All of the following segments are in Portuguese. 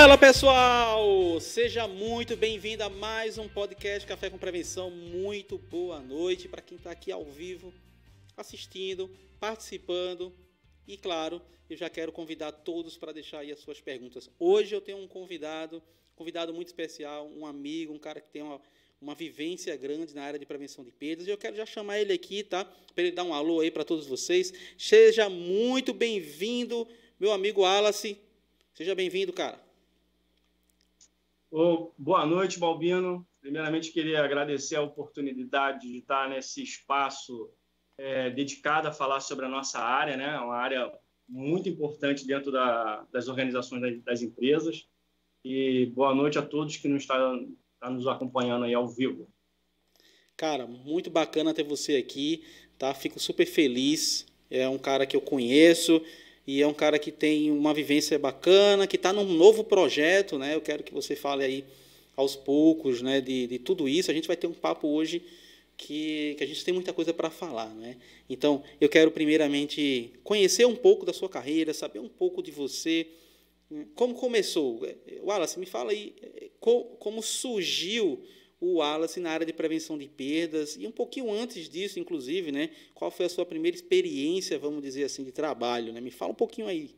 Fala pessoal, seja muito bem-vindo a mais um podcast Café com Prevenção. Muito boa noite para quem está aqui ao vivo, assistindo, participando e, claro, eu já quero convidar todos para deixar aí as suas perguntas. Hoje eu tenho um convidado, convidado muito especial, um amigo, um cara que tem uma, uma vivência grande na área de prevenção de perdas. E eu quero já chamar ele aqui, tá? Para ele dar um alô aí para todos vocês. Seja muito bem-vindo, meu amigo Wallace. Seja bem-vindo, cara. Oh, boa noite, Balbino. Primeiramente, queria agradecer a oportunidade de estar nesse espaço é, dedicado a falar sobre a nossa área, né? Uma área muito importante dentro da, das organizações das, das, empresas. E boa noite a todos que nos estão tá nos acompanhando aí ao vivo. Cara, muito bacana ter você aqui, tá? Fico super feliz. É um cara que eu conheço e é um cara que tem uma vivência bacana, que está num novo projeto, né? Eu quero que você fale aí aos poucos, né, de, de tudo isso. A gente vai ter um papo hoje que, que a gente tem muita coisa para falar, né? Então, eu quero primeiramente conhecer um pouco da sua carreira, saber um pouco de você, como começou. Wallace, me fala aí como surgiu o Wallace na área de prevenção de perdas e um pouquinho antes disso, inclusive, né? Qual foi a sua primeira experiência, vamos dizer assim, de trabalho, né? Me fala um pouquinho aí.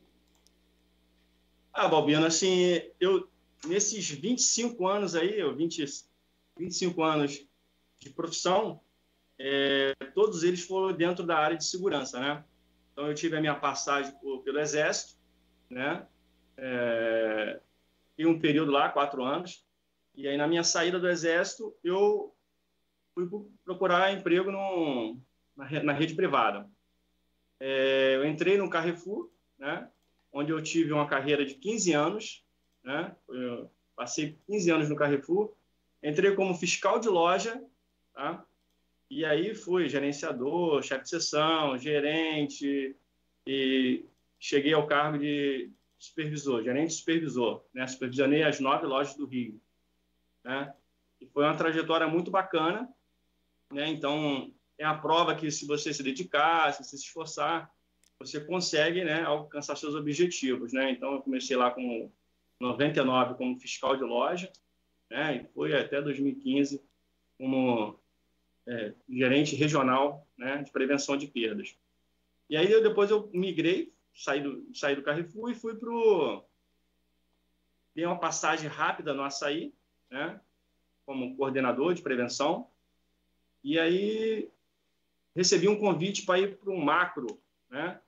Ah, Balbino, assim, eu nesses 25 anos aí, eu 20, 25 anos de profissão, é, todos eles foram dentro da área de segurança, né? Então eu tive a minha passagem por, pelo Exército, né? É, e um período lá, quatro anos, e aí, na minha saída do Exército, eu fui procurar emprego no, na, na rede privada. É, eu entrei no Carrefour, né, onde eu tive uma carreira de 15 anos. Né, passei 15 anos no Carrefour. Entrei como fiscal de loja, tá? E aí fui gerenciador, chefe de sessão, gerente, e cheguei ao cargo de supervisor, gerente supervisor. Né? Supervisionei as nove lojas do Rio né? E foi uma trajetória muito bacana, né? Então, é a prova que se você se dedicar, se se esforçar, você consegue, né, alcançar seus objetivos, né? Então, eu comecei lá com 99 como fiscal de loja, né? E foi até 2015 como é, gerente regional, né, de prevenção de perdas. E aí eu, depois eu migrei, saí do, saí do Carrefour e fui para o... Dei uma passagem rápida no Açaí, né, como coordenador de prevenção. E aí recebi um convite para ir para um macro, né,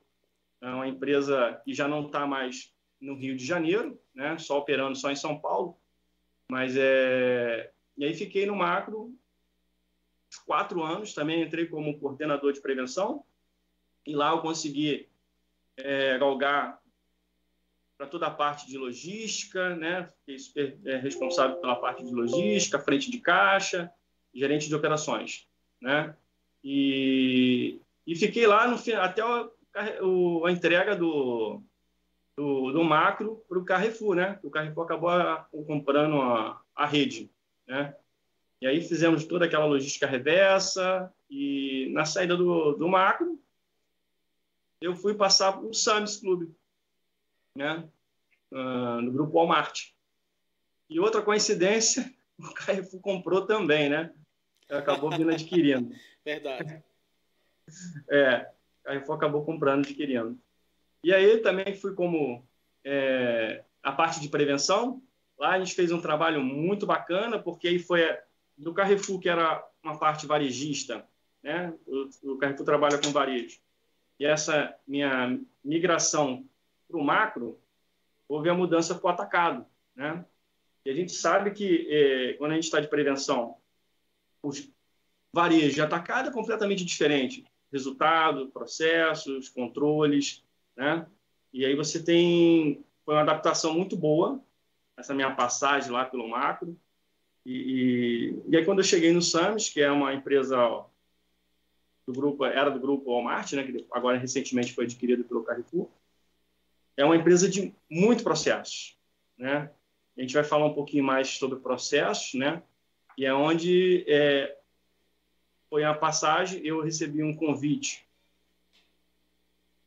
é uma empresa que já não está mais no Rio de Janeiro, né, só operando só em São Paulo. Mas é e aí fiquei no macro quatro anos, também entrei como coordenador de prevenção e lá eu consegui é, galgar para toda a parte de logística, né? Fiquei super é, responsável pela parte de logística, frente de caixa, gerente de operações, né? E, e fiquei lá no, até o, a entrega do, do, do macro para o Carrefour, né? O Carrefour acabou a, comprando a, a rede, né? E aí fizemos toda aquela logística reversa e na saída do, do macro eu fui passar o Samis Clube, né? Uh, no grupo Walmart. E outra coincidência, o Carrefour comprou também, né? Acabou vindo adquirindo. Verdade. É, o Carrefour acabou comprando, adquirindo. E aí também fui como é, a parte de prevenção. Lá a gente fez um trabalho muito bacana, porque aí foi do Carrefour, que era uma parte varejista, né? O, o Carrefour trabalha com varejo. E essa minha migração para o macro, houve a mudança para o atacado. Né? E a gente sabe que, é, quando a gente está de prevenção, os varejo de atacado é completamente diferente. Resultado, processos, controles, né? E aí você tem... Foi uma adaptação muito boa, essa minha passagem lá pelo macro. E, e, e aí, quando eu cheguei no Samis, que é uma empresa do grupo, era do grupo Walmart, né, que agora recentemente foi adquirido pelo Carrefour, é uma empresa de muito processo, né? A gente vai falar um pouquinho mais sobre processos, né? E é onde é, foi a passagem, eu recebi um convite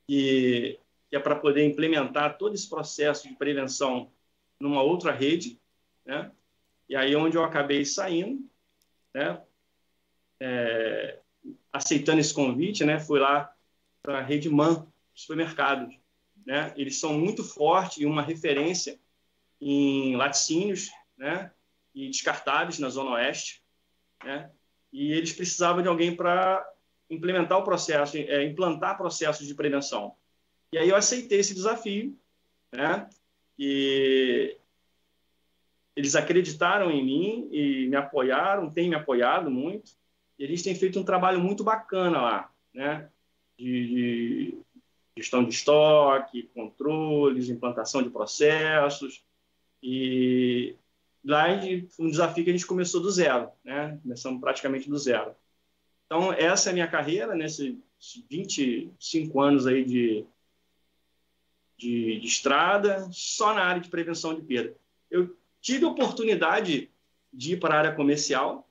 que, que é para poder implementar todo esse processo de prevenção numa outra rede, né? E aí onde eu acabei saindo, né? É, aceitando esse convite, né? Fui lá para a rede Man supermercados, né? Eles são muito fortes e uma referência em laticínios, né? E descartáveis na Zona Oeste, né? E eles precisavam de alguém para implementar o processo, é, implantar processos de prevenção. E aí eu aceitei esse desafio, né? E eles acreditaram em mim e me apoiaram, têm me apoiado muito. E eles têm feito um trabalho muito bacana lá, né? De, de gestão de estoque, controles, implantação de processos. E lá um desafio que a gente começou do zero, né? Começamos praticamente do zero. Então, essa é a minha carreira, nesses 25 anos aí de, de, de estrada, só na área de prevenção de perda. Eu tive a oportunidade de ir para a área comercial,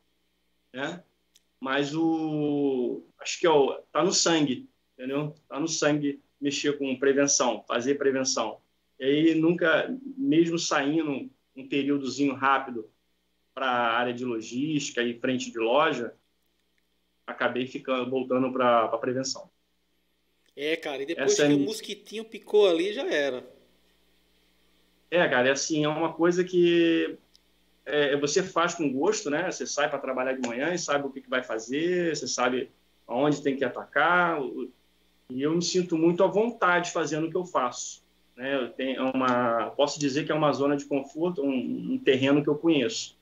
né? mas o acho que é o, tá no sangue, entendeu? Tá no sangue mexer com prevenção, fazer prevenção. E aí nunca, mesmo saindo um períodozinho rápido para a área de logística e frente de loja, acabei ficando voltando para a prevenção. É, cara, e depois Essa que é... o mosquitinho picou ali, já era. É, cara, é assim, é uma coisa que é, você faz com gosto, né? Você sai para trabalhar de manhã e sabe o que, que vai fazer, você sabe aonde tem que atacar. E eu me sinto muito à vontade fazendo o que eu faço. Né? Eu tenho uma, posso dizer que é uma zona de conforto, um, um terreno que eu conheço.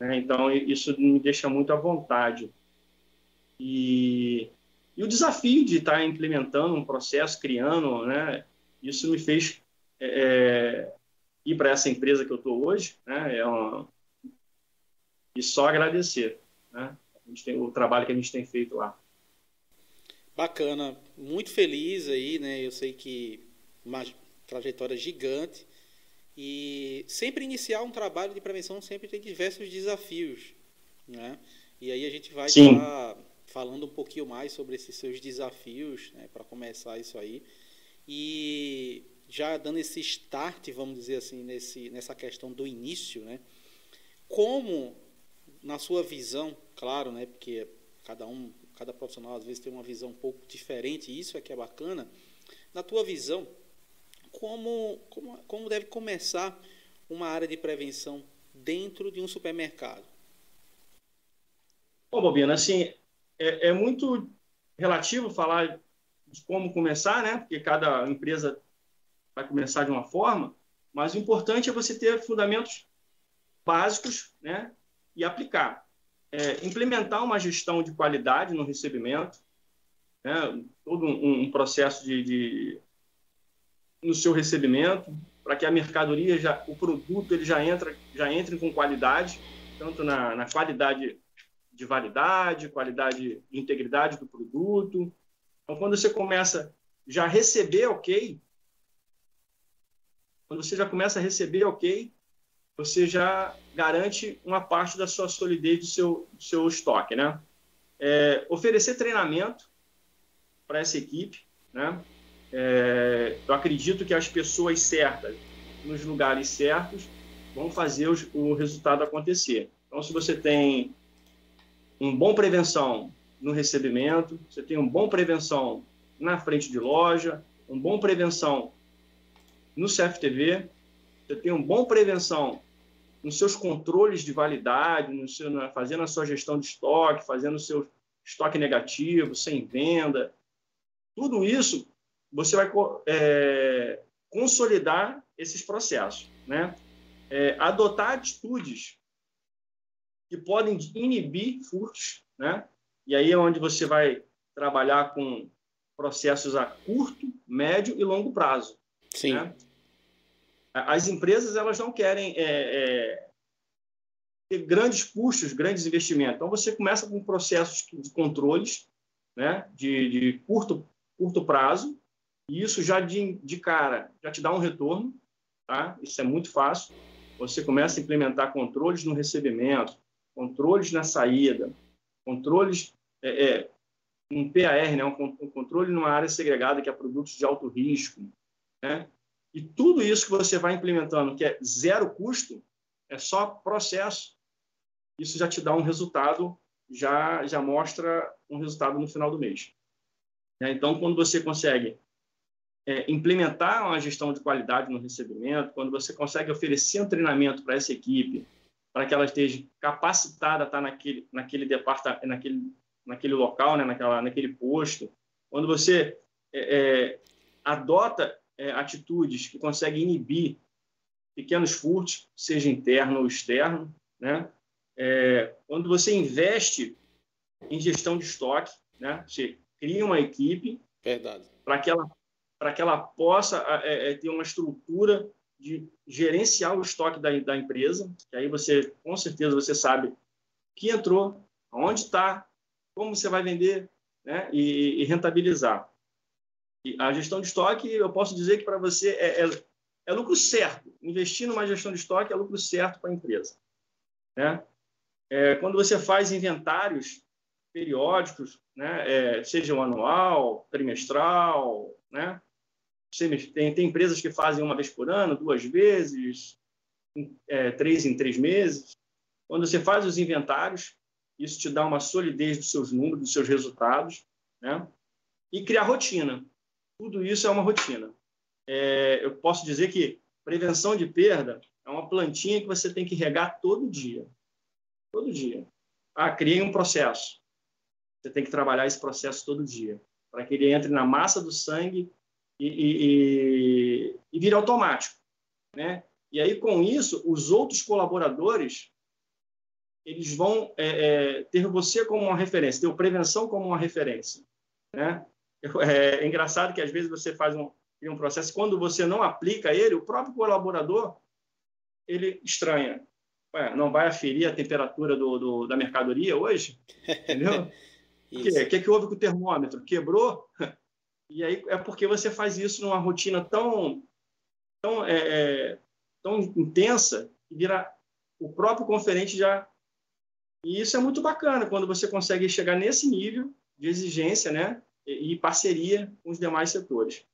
Né? Então isso me deixa muito à vontade. E e o desafio de estar implementando um processo, criando, né, isso me fez é, é ir para essa empresa que eu estou hoje, né, é uma, e só agradecer né, tem, o trabalho que a gente tem feito lá. Bacana, muito feliz aí, né? Eu sei que uma trajetória gigante e sempre iniciar um trabalho de prevenção sempre tem diversos desafios, né? E aí a gente vai estar falando um pouquinho mais sobre esses seus desafios, né, para começar isso aí. E já dando esse start, vamos dizer assim, nesse, nessa questão do início, né, como, na sua visão, claro, né, porque cada um, cada profissional às vezes tem uma visão um pouco diferente, e isso é que é bacana, na tua visão, como, como, como deve começar uma área de prevenção dentro de um supermercado? Bom, Bobina, assim, é, é muito relativo falar de como começar, né? Porque cada empresa vai começar de uma forma, mas o importante é você ter fundamentos básicos, né? E aplicar. É, implementar uma gestão de qualidade no recebimento, né? todo um, um processo de, de, no seu recebimento para que a mercadoria já, o produto ele já entra, já entre com qualidade, tanto na, na qualidade de validade, qualidade de integridade do produto. Então, quando você começa já a receber ok, quando você já começa a receber ok, você já garante uma parte da sua solidez do seu, do seu estoque, né? É, oferecer treinamento para essa equipe, né? É, eu acredito que as pessoas certas, nos lugares certos, vão fazer os, o resultado acontecer. Então, se você tem um bom prevenção no recebimento, você tem um bom prevenção na frente de loja, um bom prevenção no CFTV, você tem um bom prevenção nos seus controles de validade, no seu, na, fazendo a sua gestão de estoque, fazendo o seu estoque negativo, sem venda. Tudo isso você vai é, consolidar esses processos, né? É, adotar atitudes que podem inibir furtos, né? E aí é onde você vai trabalhar com processos a curto, médio e longo prazo. Sim. Né? As empresas elas não querem é, é, grandes custos, grandes investimentos. Então você começa com processos de controles, né? De, de curto curto prazo e isso já de, de cara já te dá um retorno, tá? Isso é muito fácil. Você começa a implementar controles no recebimento, controles na saída, controles, é, é, um PAR, né, um, um, controle numa área segregada que é produtos de alto risco, né? E tudo isso que você vai implementando, que é zero custo, é só processo. Isso já te dá um resultado, já, já mostra um resultado no final do mês. Né? Então, quando você consegue é, implementar uma gestão de qualidade no recebimento, quando você consegue oferecer um treinamento para essa equipe, para que ela esteja capacitada a estar naquele, naquele departamento, naquele, naquele local, né? Naquela, naquele posto, quando você é, é, adota é, atitudes que conseguem inibir pequenos furtos, seja interno ou externo, né? É, quando você investe em gestão de estoque, né? Você cria uma equipe para que ela que ela possa é, é, ter uma estrutura de gerenciar o estoque da, da empresa, que aí você com certeza você sabe que entrou, onde está, como você vai vender, né? E, e rentabilizar. A gestão de estoque, eu posso dizer que para você é, é, é, lucro certo. Investir numa gestão de estoque é lucro certo para a empresa. Né? É, quando você faz inventários periódicos, né, é, seja o anual, trimestral, né? Tem, tem empresas que fazem uma vez por ano, duas vezes, é, três em três meses. Quando você faz os inventários, isso te dá uma solidez dos seus números, dos seus resultados, né? E criar rotina. Tudo isso é uma rotina. É, eu posso dizer que prevenção de perda é uma plantinha que você tem que regar todo dia. Todo dia. Ah, criei um processo. Você tem que trabalhar esse processo todo dia, para que ele entre na massa do sangue e, e, e, e vire automático. Né? E aí, com isso, os outros colaboradores eles vão é, é, ter você como uma referência, ter prevenção como uma referência. Né? É, é, engraçado que às vezes você faz um, um processo, quando você não aplica ele, o próprio colaborador ele estranha. Ué, não vai aferir a temperatura do, do da mercadoria hoje? Entendeu? O que, que, que houve com o termômetro? Quebrou? E aí é porque você faz isso numa rotina tão, tão, é, é tão intensa que vira o próprio conferente já e isso é muito bacana quando você consegue chegar nesse nível de exigência, né? E, parceria com os demais setores.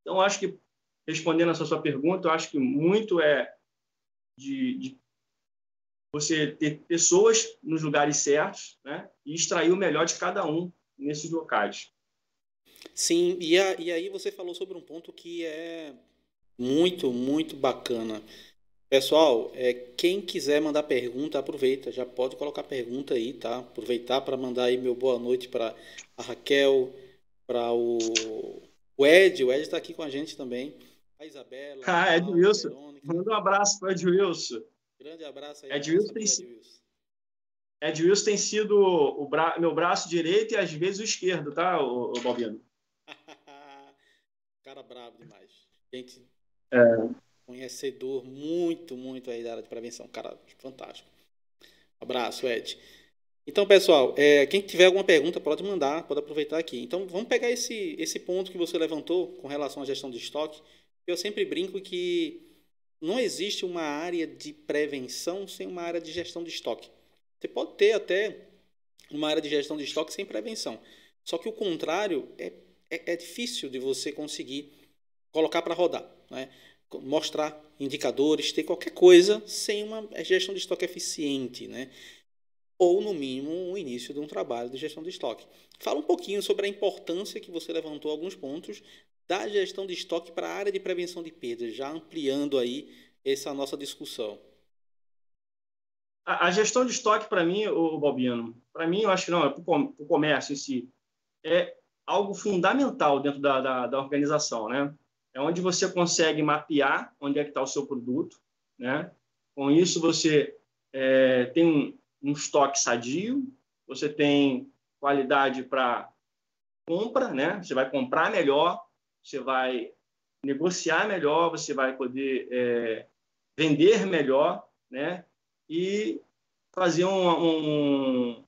Então, acho que respondendo a sua pergunta, acho que muito é de, de você ter pessoas nos lugares certos, né? E extrair o melhor de cada um nesses locais. Sim, e, a, e aí você falou sobre um ponto que é muito, muito bacana. Pessoal, é, quem quiser mandar pergunta, aproveita, já pode colocar pergunta aí, tá? Aproveitar para mandar aí meu boa noite para a Raquel, para o, o Ed, o Ed está aqui com a gente também, a Isabela. Ah, Ed Wilson. Manda um abraço para o Ed Wilson. Grande abraço aí. Ed Wilson tem, Ed Wilson. Ed Wilson tem sido o bra... meu braço direito e às vezes o esquerdo, tá, o, o Balbino? Cara bravo demais. Gente. É conhecedor muito, muito aí da área de prevenção. Cara, fantástico. abraço, Ed. Então, pessoal, é, quem tiver alguma pergunta pode mandar, pode aproveitar aqui. Então, vamos pegar esse, esse ponto que você levantou com relação à gestão de estoque. Eu sempre brinco que não existe uma área de prevenção sem uma área de gestão de estoque. Você pode ter até uma área de gestão de estoque sem prevenção. Só que o contrário é, é, é difícil de você conseguir colocar para rodar. Né? Mostrar indicadores, ter qualquer coisa sem uma gestão de estoque eficiente, né? Ou, no mínimo, o início de um trabalho de gestão de estoque. Fala um pouquinho sobre a importância que você levantou alguns pontos da gestão de estoque para a área de prevenção de perdas, já ampliando aí essa nossa discussão. A, gestão de estoque, para mim, o Bobiano, para mim, eu acho que não, é para o comércio em si, é algo fundamental dentro da, da, da organização, né? É onde você consegue mapear onde é que está o seu produto, né? Com isso você é, tem um, um estoque sadio, você tem qualidade para compra, né? Você vai comprar melhor, você vai negociar melhor, você vai poder é, vender melhor, né? E fazer um, um,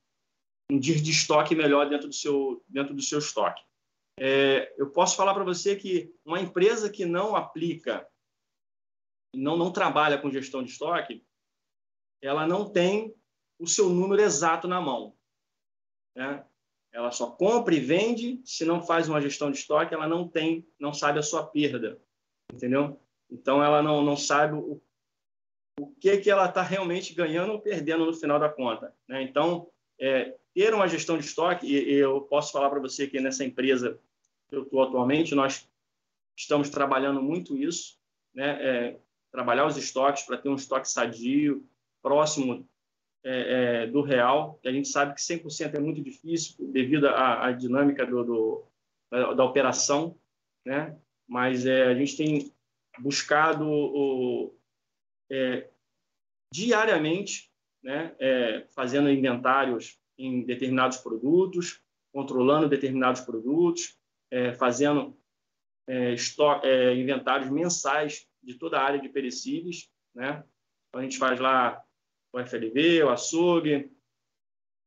um de estoque melhor dentro do seu dentro do seu estoque. É, eu posso falar para você que uma empresa que não aplica, não, não trabalha com gestão de estoque, ela não tem o seu número exato na mão. Né? Ela só compra e vende. Se não faz uma gestão de estoque, ela não tem, não sabe a sua perda. entendeu? Então ela não, não sabe o, o que que ela está realmente ganhando ou perdendo no final da conta, né? Então é, ter uma gestão de estoque e, eu posso falar para você que nessa empresa eu estou atualmente nós estamos trabalhando muito isso, né? É, trabalhar os estoques para ter um estoque sadio, próximo é, é, do real, que a gente sabe que 100% é muito difícil devido à, à dinâmica do, do da, operação, né? mas é, a gente tem buscado o, é, diariamente, né? É, fazendo inventários em determinados produtos, controlando determinados produtos, é, fazendo estoque, inventários mensais de toda a área de perecíveis, né? Então, a gente faz lá o FLV, o açougue,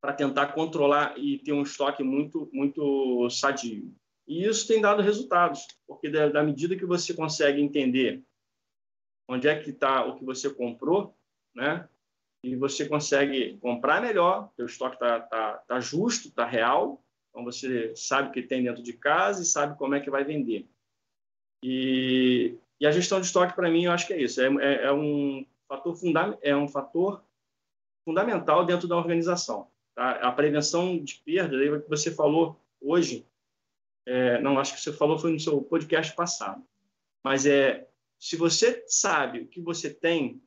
para tentar controlar e ter um estoque muito, muito sadio. E isso tem dado resultados, porque da, da medida que você consegue entender onde é que está o que você comprou, né? E você consegue comprar melhor, o estoque está tá, tá justo, está real, então você sabe o que tem dentro de casa e sabe como é que vai vender. E, e a gestão de estoque, para mim, eu acho que é isso. É, é, é um fator é um fator fundamental dentro da organização. Tá? A prevenção de perda, que você falou hoje, é, não acho que você falou foi no seu podcast passado, mas é se você sabe o que você tem,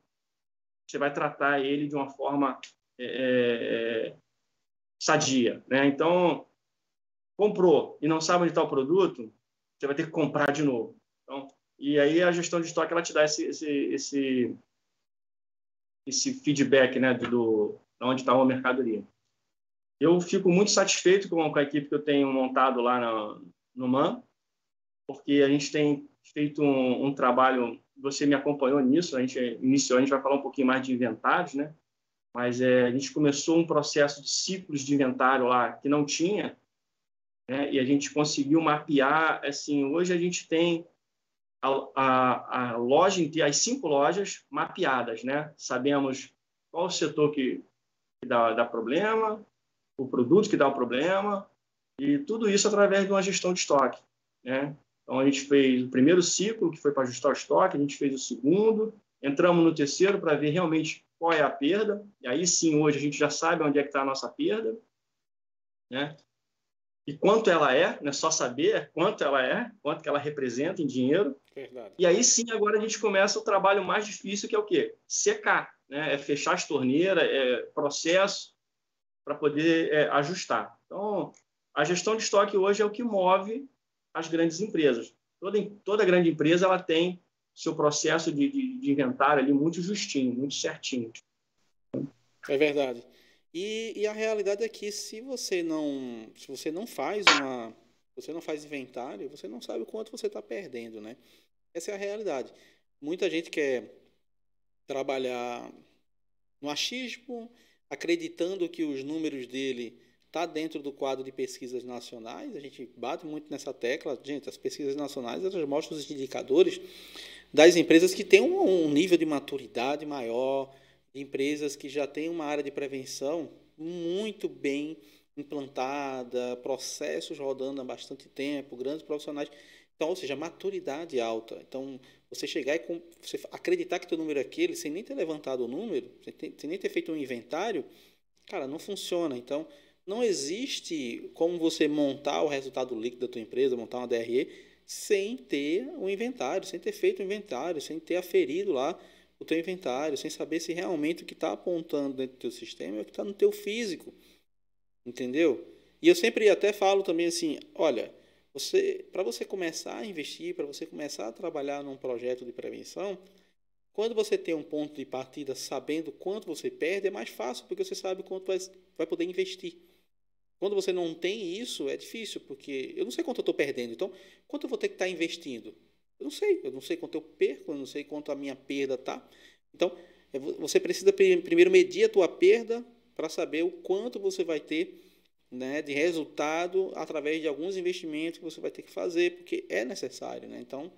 você vai tratar ele de uma forma é, é sadia, né? Então comprou e não sabe onde está o produto, você vai ter que comprar de novo. Então, e aí a gestão de estoque ela te dá esse, esse, esse esse feedback né, do, do onde está a mercadoria. Eu fico muito satisfeito com, a equipe que eu tenho montado lá no MAN, porque a gente tem feito um, um, trabalho, você me acompanhou nisso, a gente iniciou, a gente vai falar um pouquinho mais de inventários, né? mas é, a gente começou um processo de ciclos de inventário lá que não tinha, né? e a gente conseguiu mapear, assim, hoje a gente tem a, a, a loja as cinco lojas mapeadas, né? Sabemos qual o setor que, que dá, dá problema, o produto que dá o problema, e tudo isso através de uma gestão de estoque, né? Então, a gente fez o primeiro ciclo, que foi para ajustar o estoque, a gente fez o segundo, entramos no terceiro para ver realmente qual é a perda, e aí sim, hoje a gente já sabe onde é que está a nossa perda, né? E quanto ela é, não é só saber é quanto ela é, quanto que ela representa em dinheiro. Verdade. E aí sim, agora a gente começa o trabalho mais difícil, que é o quê? Secar, né? É fechar as torneiras, é processo para poder é, ajustar. Então, a gestão de estoque hoje é o que move as grandes empresas. Toda, toda grande empresa ela tem seu processo de, de, de inventário ali muito justinho, muito certinho. É verdade. E, e, a realidade é que se você não, se você não faz uma, você não faz inventário, você não sabe o quanto você está perdendo, né? Essa é a realidade. Muita gente quer trabalhar no achismo, acreditando que os números dele tá dentro do quadro de pesquisas nacionais. A gente bate muito nessa tecla, gente. As pesquisas nacionais elas mostram os indicadores das empresas que têm um, um nível de maturidade maior empresas que já têm uma área de prevenção muito bem implantada, processos rodando há bastante tempo, grandes profissionais. Então, ou seja, maturidade alta. Então, você chegar e você acreditar que teu número é aquele, sem nem ter levantado o número, sem, sem nem ter feito um inventário, cara, não funciona. Então, não existe como você montar o resultado líquido da tua empresa, montar uma DRE, sem ter um inventário, sem ter feito um inventário, sem ter aferido lá o teu inventário, sem saber se realmente o que está apontando dentro do teu sistema é o que está no teu físico. Entendeu? E eu sempre até falo também assim, olha, você, para você começar a investir, para você começar a trabalhar num projeto de prevenção, quando você tem um ponto de partida sabendo quanto você perde, é mais fácil, porque você sabe quanto vai, vai poder investir. Quando você não tem isso, é difícil, porque eu não sei quanto eu estou perdendo. Então, quanto eu vou ter que estar tá investindo? Eu não sei, eu não sei quanto eu perco, eu não sei quanto a minha perda tá. Então, é você precisa primeiro medir a tua perda para saber o quanto você vai ter né, de resultado através de alguns investimentos que você vai ter que fazer, porque é necessário. Né? Então,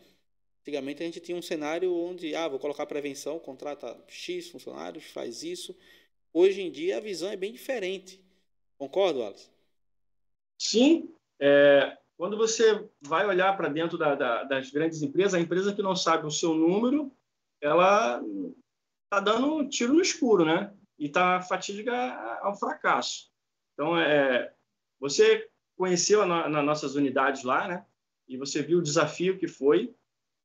antigamente a gente tinha um cenário onde, ah, vou colocar prevenção, contrata X funcionários, faz isso. Hoje em dia a visão é bem diferente. Concordo, Alex? Sim. É, quando você vai olhar para dentro da, da, das grandes empresas, a empresa que não sabe o seu número, ela está dando um tiro no escuro, né? E está fatídica ao fracasso. Então, é, você conheceu nas na nossas unidades lá, né? E você viu o desafio que foi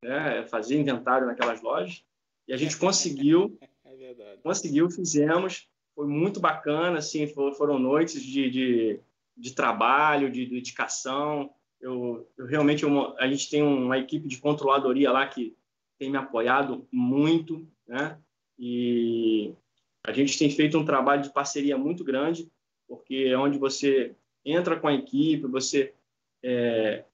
né, fazer inventário naquelas lojas. E a gente conseguiu, é conseguiu, fizemos. Foi muito bacana, assim, foram noites de, de, de trabalho, de dedicação. Eu, eu realmente, eu, a gente tem uma equipe de controladoria lá que tem me apoiado muito, né? E a gente tem feito um trabalho de parceria muito grande, porque é onde você entra com a equipe, você é,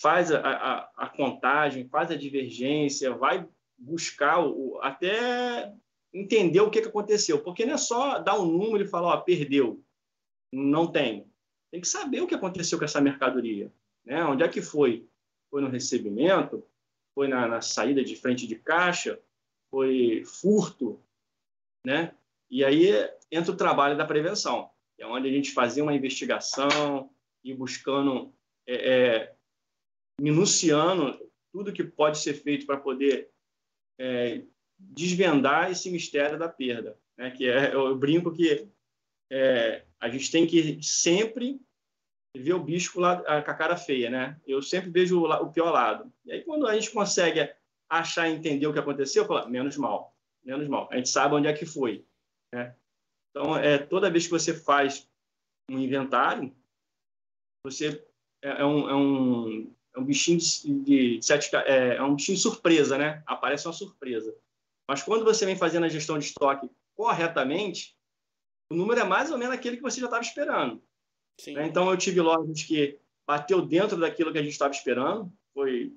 faz a, a, a, contagem, faz a divergência, vai buscar o, até entender o que, que aconteceu. Porque não é só dar um número e falar, ó, perdeu. Não tem. Tem que saber o que aconteceu com essa mercadoria. Né? Onde é que foi? Foi no recebimento? Foi na, na saída de frente de caixa? Foi furto? Né? E aí entra o trabalho da prevenção, é onde a gente fazia uma investigação e buscando, é, é, minuciando tudo que pode ser feito para poder é, desvendar esse mistério da perda. Né? Que é, eu brinco que é, a gente tem que sempre ver o bicho lá, com a cara feia, né? Eu sempre vejo o, pior lado. E aí, quando a gente consegue achar e entender o que aconteceu, eu falo, menos mal, menos mal. A gente sabe onde é que foi. Né? Então, é, toda vez que você faz um inventário, você é, é um, é um, é um bichinho de, de sete, é, é um bichinho de surpresa, né? Aparece uma surpresa. Mas quando você vem fazendo a gestão de estoque corretamente, o número é mais ou menos aquele que você já estava esperando. Né? Então, eu tive lojas que bateu dentro daquilo que a gente estava esperando, foi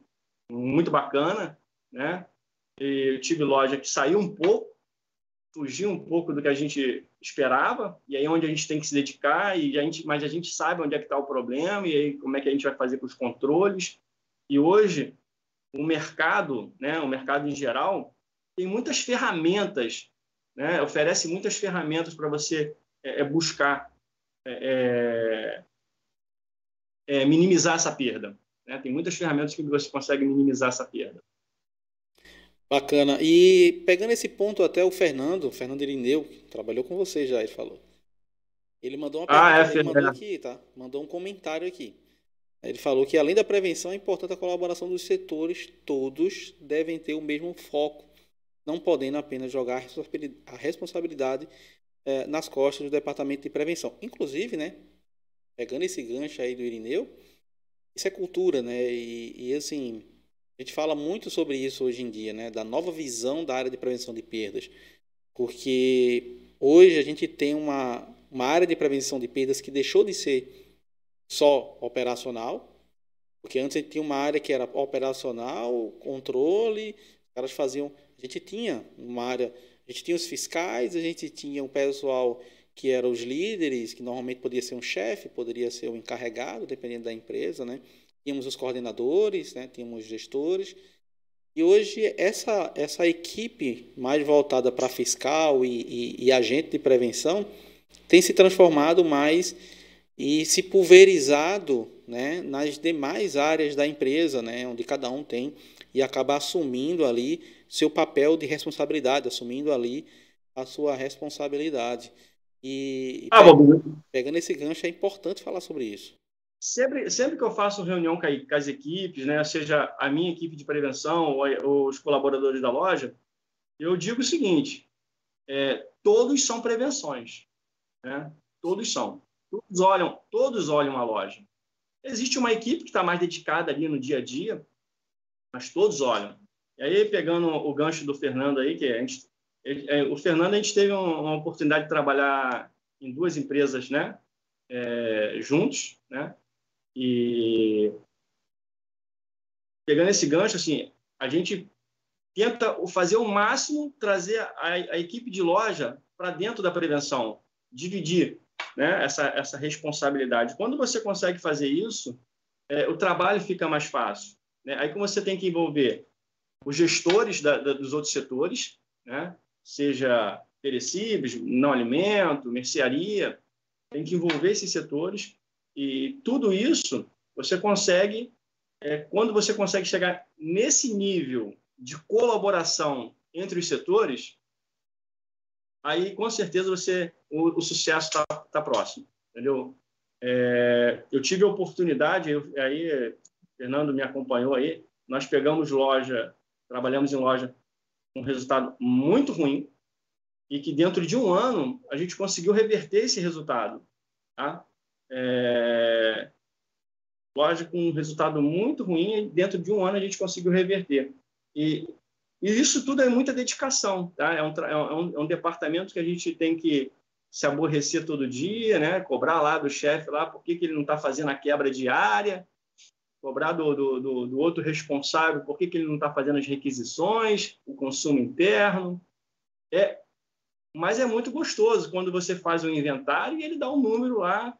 muito bacana, né? E eu tive loja que saiu um pouco, fugiu um pouco do que a gente esperava, e aí é onde a gente tem que se dedicar, e a gente, mas a gente sabe onde é que está o problema, e aí como é que a gente vai fazer com os controles. E hoje, o mercado, né, o mercado em geral, tem muitas ferramentas, né, oferece muitas ferramentas para você é, é buscar é, é, é, minimizar essa perda. Né? Tem muitas ferramentas que você consegue minimizar essa perda. Bacana. E pegando esse ponto até o Fernando, o Fernando Irineu, trabalhou com você já, ele falou. Ele mandou uma ah, é, ele mandou aqui, tá? Mandou um comentário aqui. Ele falou que além da prevenção é importante a colaboração dos setores, todos devem ter o mesmo foco, não podendo apenas jogar a responsabilidade é, nas costas do Departamento de Prevenção. Inclusive, né, pegando esse gancho aí do Irineu, isso é cultura, né? E, e, assim, a gente fala muito sobre isso hoje em dia, né? Da nova visão da área de prevenção de perdas. Porque hoje a gente tem uma, uma área de prevenção de perdas que deixou de ser só operacional, porque antes a gente tinha uma área que era operacional, controle, os caras faziam. A gente tinha uma área a gente tinha os fiscais, a gente tinha o pessoal que eram os líderes, que normalmente poderia ser um chefe, poderia ser um encarregado, dependendo da empresa, né? Tínhamos os coordenadores, né? Tínhamos os gestores. E hoje essa, essa equipe mais voltada para fiscal e, e, e agente de prevenção tem se transformado mais e se pulverizado né, nas demais áreas da empresa, né, onde cada um tem e acaba assumindo ali seu papel de responsabilidade, assumindo ali a sua responsabilidade. E, ah, pegando, pegando esse gancho, é importante falar sobre isso. Sempre, sempre que eu faço reunião com, as equipes, né, seja a minha equipe de prevenção ou, ou os colaboradores da loja, eu digo o seguinte: é, todos são prevenções, né? Todos são. Todos olham, todos olham a loja. Existe uma equipe que está mais dedicada ali no dia a dia, mas todos olham. E aí, pegando o gancho do Fernando aí, que a gente, é, o Fernando, a gente teve uma oportunidade de trabalhar em duas empresas, né? É, juntos, né? E pegando esse gancho, assim, a gente tenta fazer o máximo trazer a, a equipe de loja para dentro da prevenção, dividir né, essa, essa responsabilidade. Quando você consegue fazer isso, é, o trabalho fica mais fácil. Né? Aí como você tem que envolver os gestores da, da, dos outros setores, né? seja perecíveis, não alimento, mercearia, tem que envolver esses setores e tudo isso Você consegue, é, quando você consegue chegar nesse nível de colaboração entre os setores, aí com certeza você o, o sucesso está tá próximo, entendeu? É, eu tive a oportunidade, eu, aí Fernando me acompanhou aí, nós pegamos loja, trabalhamos em loja com um resultado muito ruim e que dentro de um ano a gente conseguiu reverter esse resultado, tá? É, loja com um resultado muito ruim e dentro de um ano a gente conseguiu reverter. E, e isso tudo é muita dedicação, tá? É um, é um, é um departamento que a gente tem que se aborrecer todo dia, né? Cobrar lá do chefe lá por que, que ele não está fazendo a quebra diária, cobrar do, do, do, do outro responsável por que, que ele não está fazendo as requisições, o consumo interno. É, mas é muito gostoso quando você faz um inventário e ele dá um número lá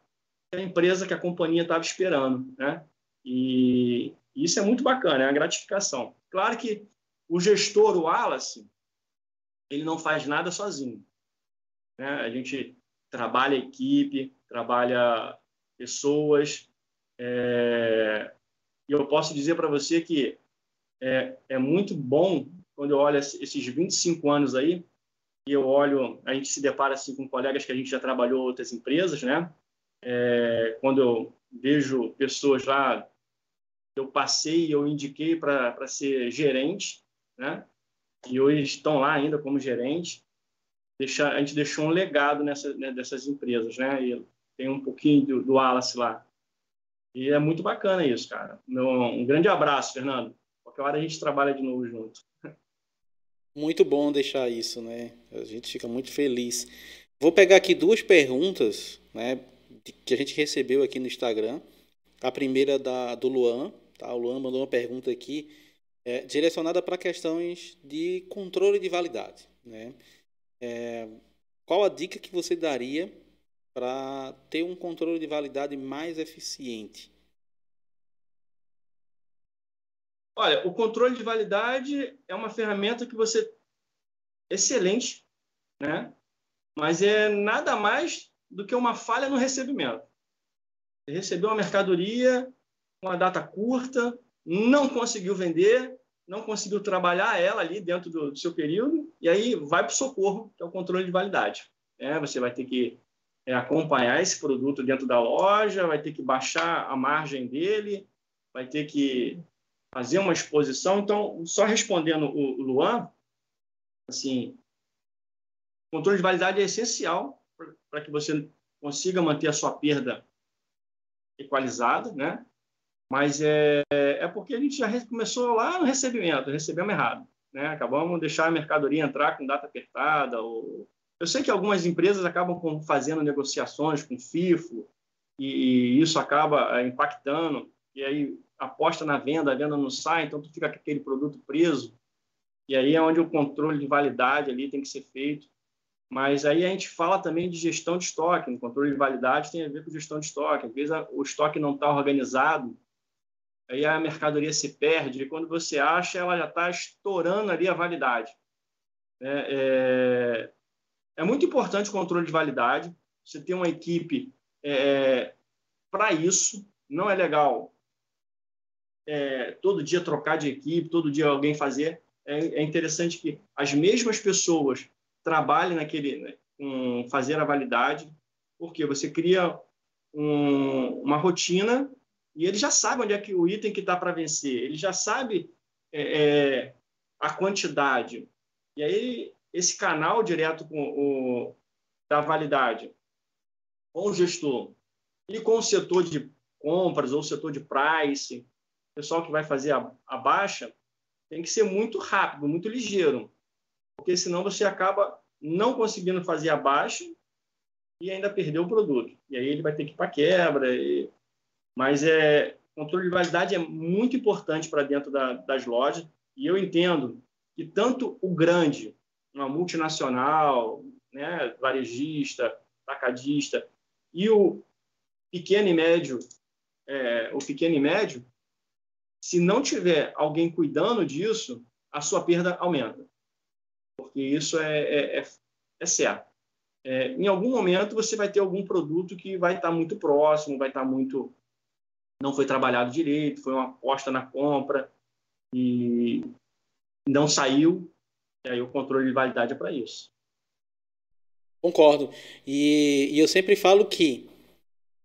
da empresa que a companhia estava esperando, né? E isso é muito bacana, é uma gratificação. Claro que o gestor, o Wallace, ele não faz nada sozinho. Né? A gente trabalha equipe, trabalha pessoas. É... E eu posso dizer para você que é, é muito bom quando eu olho esses 25 anos aí, e eu olho, a gente se depara assim com colegas que a gente já trabalhou em outras empresas, né? É, quando eu vejo pessoas lá, eu passei, eu indiquei para ser gerente, né? E hoje estão lá ainda como gerente deixar, a gente deixou um legado nessa, né, dessas empresas, né? E tem um pouquinho do, do lá. E é muito bacana isso, cara. Um grande abraço, Fernando. Qualquer hora a gente trabalha de novo junto. Muito bom deixar isso, né? A gente fica muito feliz. Vou pegar aqui duas perguntas, né, que a gente recebeu aqui no Instagram. A primeira da do Luan, tá? O Luan mandou uma pergunta aqui é, direcionada para questões de controle de validade, né? É, qual a dica que você daria para ter um controle de validade mais eficiente? Olha, o controle de validade é uma ferramenta que você excelente, né? Mas é nada mais do que uma falha no recebimento. Você recebeu uma mercadoria uma data curta, não conseguiu vender, não conseguiu trabalhar ela ali dentro do, seu período, e aí vai para o socorro, que é o controle de validade. É, você vai ter que é, acompanhar esse produto dentro da loja, vai ter que baixar a margem dele, vai ter que fazer uma exposição. Então, só respondendo o, Luan, assim, controle de validade é essencial para que você consiga manter a sua perda equalizada, né? Mas é, é porque a gente já começou lá no recebimento, recebemos errado. Né? Acabamos de deixar a mercadoria entrar com data apertada. Ou... Eu sei que algumas empresas acabam fazendo negociações com FIFO e isso acaba é, impactando. E aí aposta na venda, a venda não sai, então tu fica com aquele produto preso. E aí é onde o controle de validade ali tem que ser feito. Mas aí a gente fala também de gestão de estoque. O controle de validade tem a ver com gestão de estoque. Às vezes o estoque não está organizado aí a mercadoria se perde, e quando você acha, ela já está estourando ali a validade. É, é, é, muito importante o controle de validade, você tem uma equipe é, para isso, não é legal é, todo dia trocar de equipe, todo dia alguém fazer. É, é interessante que as mesmas pessoas trabalhem naquele, né, fazer a validade, porque você cria um, uma rotina e ele já sabe onde é que o item que está para vencer, ele já sabe é, é, a quantidade. E aí, esse canal direto com o, da validade com o gestor e com o setor de compras ou setor de price, o pessoal que vai fazer a, a baixa, tem que ser muito rápido, muito ligeiro, porque senão você acaba não conseguindo fazer a baixa e ainda perder o produto. E aí ele vai ter que ir para quebra. E mas é controle de validade é muito importante para dentro da, das lojas e eu entendo que tanto o grande, uma multinacional, né, varejista, tacadista e o pequeno e médio, é, o pequeno e médio, se não tiver alguém cuidando disso, a sua perda aumenta, porque isso é, é, é, é certo. É, em algum momento você vai ter algum produto que vai estar muito próximo, vai estar muito não foi trabalhado direito, foi uma aposta na compra e não saiu. E aí o controle de validade é para isso. Concordo. E, e, eu sempre falo que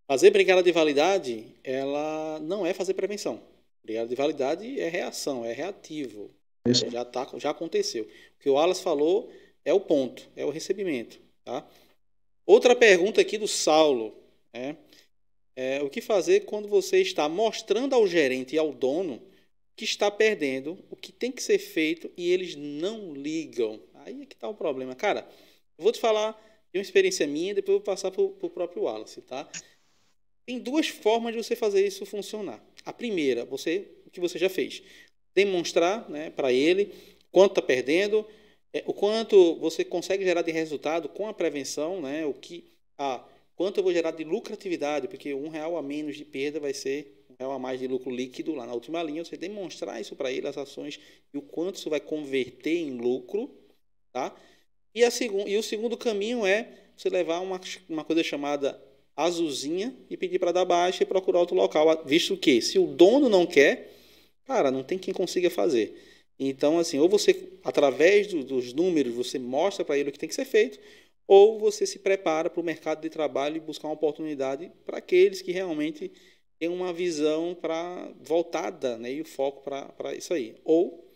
fazer brigada de validade, ela não é fazer prevenção. Brigada de validade é reação, é reativo. Isso. Já, tá, já aconteceu. O que o Wallace falou é o ponto, é o recebimento. Tá? Outra pergunta aqui do Saulo. Né? É, o que fazer quando você está mostrando ao gerente e ao dono que está perdendo, o que tem que ser feito e eles não ligam? Aí é que está o problema. Cara, eu vou te falar de uma experiência minha, depois eu vou passar para o próprio Wallace, tá? Tem duas formas de você fazer isso funcionar. A primeira, você, o que você já fez, demonstrar né, para ele quanto está perdendo, é, o quanto você consegue gerar de resultado com a prevenção, né, o que, ah, quanto eu vou gerar de lucratividade, porque um real a menos de perda vai ser a mais de lucro líquido lá na última linha, você demonstrar isso para ele, as ações e o quanto isso vai converter em lucro, tá? E, a e o segundo caminho é você levar uma, uma coisa chamada azulzinha e pedir para dar baixa e procurar outro local, visto que se o dono não quer, cara, não tem quem consiga fazer. Então, assim, ou você, através do, dos números, você mostra para ele o que tem que ser feito, ou você se prepara para o mercado de trabalho e buscar uma oportunidade para aqueles que realmente têm uma visão para voltada né, e o foco para isso aí. Ou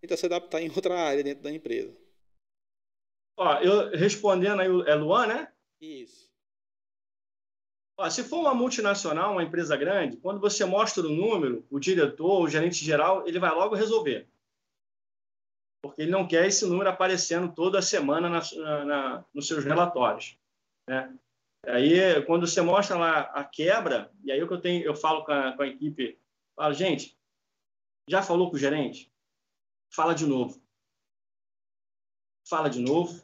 tenta se adaptar em outra área dentro da empresa. Ó, eu respondendo aí, é Luan, né? Isso. Ó, se for uma multinacional, uma empresa grande, quando você mostra o número, o diretor, o gerente geral, ele vai logo resolver. Porque ele não quer esse número aparecendo toda semana na, na, nos seus relatórios. Né? Aí, quando você mostra lá a quebra, e aí o que eu tenho, eu falo com a, com a equipe, falo, gente, já falou com o gerente? Fala de novo. Fala de novo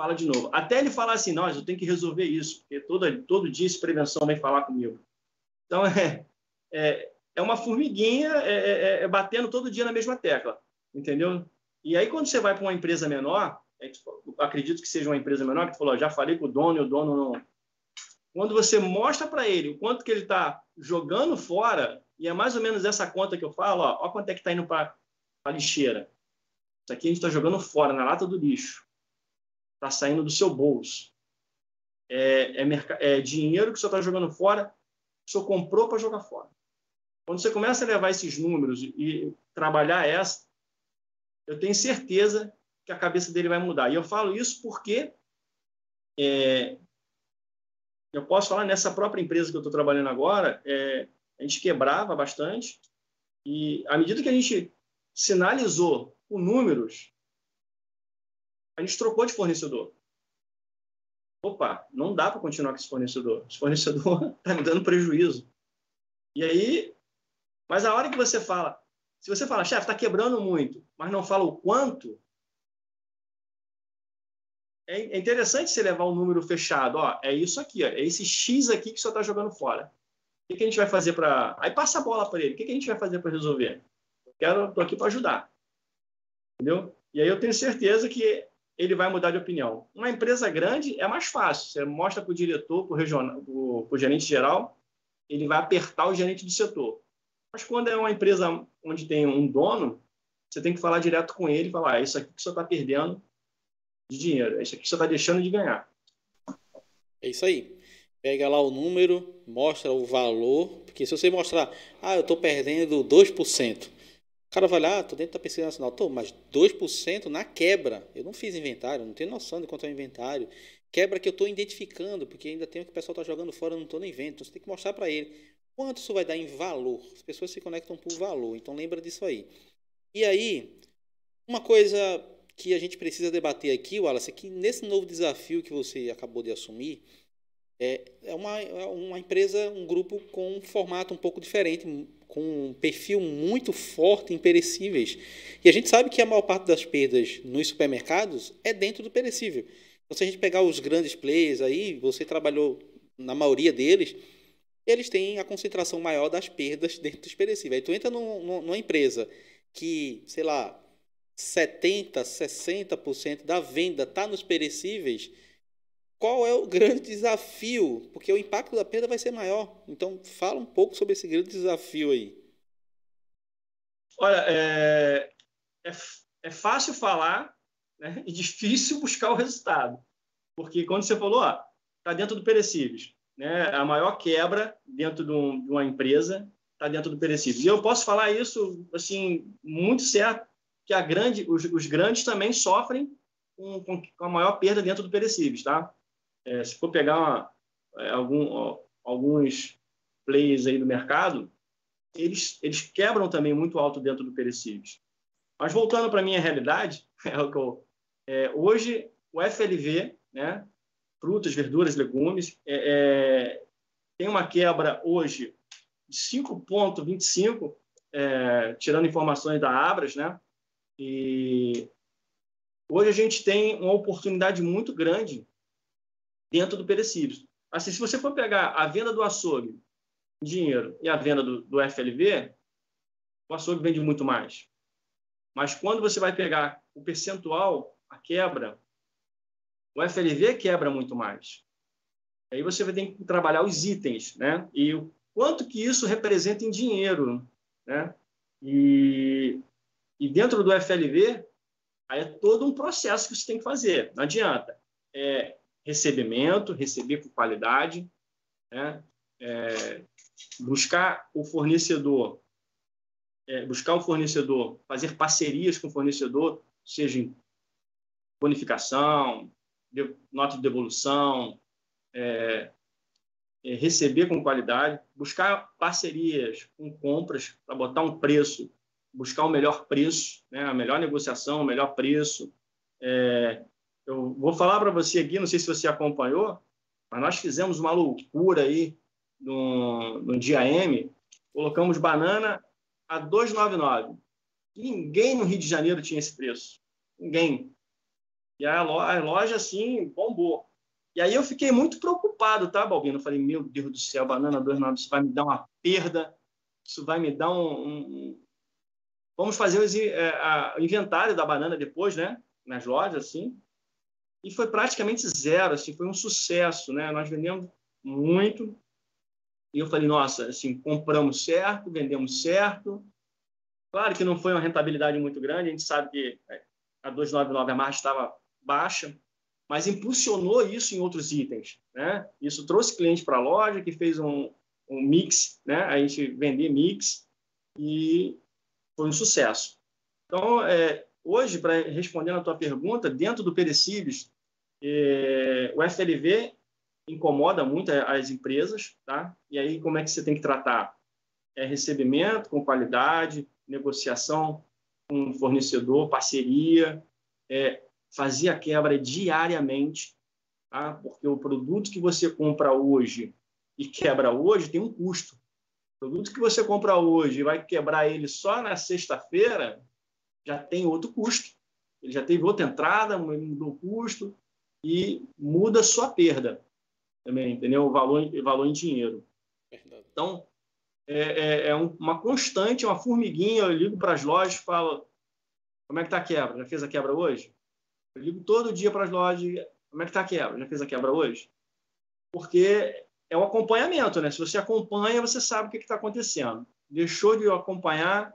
fala de novo. Até ele falar assim, nós, eu tenho que resolver isso, porque todo, todo dia esse prevenção vem falar comigo. Então, é, é, é uma formiguinha é, é, é, é batendo todo dia na mesma tecla, entendeu? E aí, quando você vai para uma empresa menor, acredito que seja uma empresa menor, que falou, já falei com o dono e o dono não... Quando você mostra para ele o quanto que ele está jogando fora, e é mais ou menos essa conta que eu falo, ó, ó quanto é que está indo para a lixeira. Isso aqui a gente está jogando fora, na lata do lixo está saindo do seu bolso. É, é, é dinheiro que senhor está jogando fora, o senhor comprou para jogar fora. Quando você começa a levar esses números e trabalhar essa, eu tenho certeza que a cabeça dele vai mudar. E eu falo isso porque é, eu posso falar nessa própria empresa que eu estou trabalhando agora, é, a gente quebrava bastante e à medida que a gente sinalizou com números a gente trocou de fornecedor. Opa, não dá para continuar com esse fornecedor. Esse fornecedor está me dando prejuízo. E aí, mas a hora que você fala, se você fala, chefe, está quebrando muito, mas não fala o quanto, é, é interessante você levar um número fechado. Ó, é isso aqui, ó, é esse X aqui que senhor está jogando fora. O que, que, a gente vai fazer para. Aí passa a bola para ele. O que, que, a gente vai fazer para resolver? Eu quero, estou aqui para ajudar. Entendeu? E aí eu tenho certeza que ele vai mudar de opinião. Uma empresa grande é mais fácil. Você mostra para o diretor, para o gerente geral, ele vai apertar o gerente do setor. Mas quando é uma empresa onde tem um dono, você tem que falar direto com ele falar: ah, isso aqui que você está perdendo de dinheiro, isso aqui você está deixando de ganhar. É isso aí. Pega lá o número, mostra o valor, porque se você mostrar, ah, eu estou perdendo 2%, o cara vai lá, ah, tô dentro da pesquisa nacional, tô, mas 2% na quebra. Eu não fiz inventário, não tenho noção de quanto é o inventário. Quebra que eu estou identificando, porque ainda tem o que o pessoal está jogando fora, eu não estou nem vendo. Então você tem que mostrar para ele quanto isso vai dar em valor. As pessoas se conectam por valor, então lembra disso aí. E aí, uma coisa que a gente precisa debater aqui, Wallace, é que nesse novo desafio que você acabou de assumir, é, é uma, é uma empresa, um grupo com um formato um pouco diferente, com um perfil muito forte em perecíveis. E a gente sabe que a maior parte das perdas nos supermercados é dentro do perecível. Então, se a gente pegar os grandes players aí, você trabalhou na maioria deles, eles têm a concentração maior das perdas dentro dos perecíveis. Aí tu entra num, numa empresa que, sei lá, 70%, 60% da venda está nos perecíveis, qual é o grande desafio? Porque o impacto da perda vai ser maior. Então, fala um pouco sobre esse grande desafio aí. Olha, é, é, é fácil falar né, e difícil buscar o resultado. Porque quando você falou, está dentro do perecíveis. Né, a maior quebra dentro de, um, de uma empresa está dentro do perecíveis. E eu posso falar isso assim muito certo, que a grande, os, os grandes também sofrem com, com, a maior perda dentro do perecíveis. Tá? É, se for pegar uma, é, algum, alguns players aí do mercado, eles, eles quebram também muito alto dentro do perecíveis. Mas voltando para a minha realidade, é o que eu, é, hoje o FLV, né, frutas, verduras, legumes, é, é, tem uma quebra hoje de 5,25, é, tirando informações da Abras, né? E hoje a gente tem uma oportunidade muito grande dentro do perecíveis. Assim, se você for pegar a venda do açougue dinheiro e a venda do, do FLV, o açougue vende muito mais. Mas quando você vai pegar o percentual, a quebra, o FLV quebra muito mais. Aí você vai ter que trabalhar os itens, né? E o quanto que isso representa em dinheiro, né? E, e dentro do FLV, aí é todo um processo que você tem que fazer. Não adianta. É, recebimento, receber com qualidade, né? É, buscar o fornecedor, é, buscar o fornecedor, fazer parcerias com o fornecedor, seja em bonificação, de, nota de devolução, é, é, receber com qualidade, buscar parcerias com compras para botar um preço, buscar o melhor preço, né, a melhor negociação, o melhor preço, é, eu vou falar para você aqui, não sei se você acompanhou, mas nós fizemos uma loucura aí no, no dia M, colocamos banana a 2,99. Ninguém no Rio de Janeiro tinha esse preço. Ninguém. E a loja, a loja assim, bombou. E aí eu fiquei muito preocupado, tá, Balbino? Eu falei, meu Deus do céu, banana 2,99, isso vai me dar uma perda, isso vai me dar um... um... Vamos fazer o é, inventário da banana depois, né? Nas lojas, assim e foi praticamente zero, assim, foi um sucesso, né? Nós vendemos muito e eu falei, nossa, assim, compramos certo, vendemos certo. Claro que não foi uma rentabilidade muito grande, a gente sabe que é, a 299 a margem estava baixa, mas impulsionou isso em outros itens, né? Isso trouxe cliente para a loja que fez um, um mix, né? A gente vender mix e foi um sucesso. Então, é, Hoje, para responder a tua pergunta, dentro do perecíveis, é, o FLV incomoda muito as empresas, tá? E aí como é que você tem que tratar? É recebimento com qualidade, negociação com fornecedor, parceria, é, fazer a quebra diariamente, tá? Porque o produto que você compra hoje e quebra hoje tem um custo. Produto que você compra hoje e vai quebrar ele só na sexta-feira, já tem outro custo. Ele já teve outra entrada, mudou o custo e muda a sua perda também, entendeu? O valor, o valor em dinheiro. Verdade. Então, é, é, é, uma constante, uma formiguinha. Eu ligo para as lojas e falo: como é que está a quebra? Já fez a quebra hoje? Eu ligo todo dia para as lojas: como é que está a quebra? Já fez a quebra hoje? Porque é o acompanhamento, né? Se você acompanha, você sabe o que está acontecendo. Deixou de acompanhar,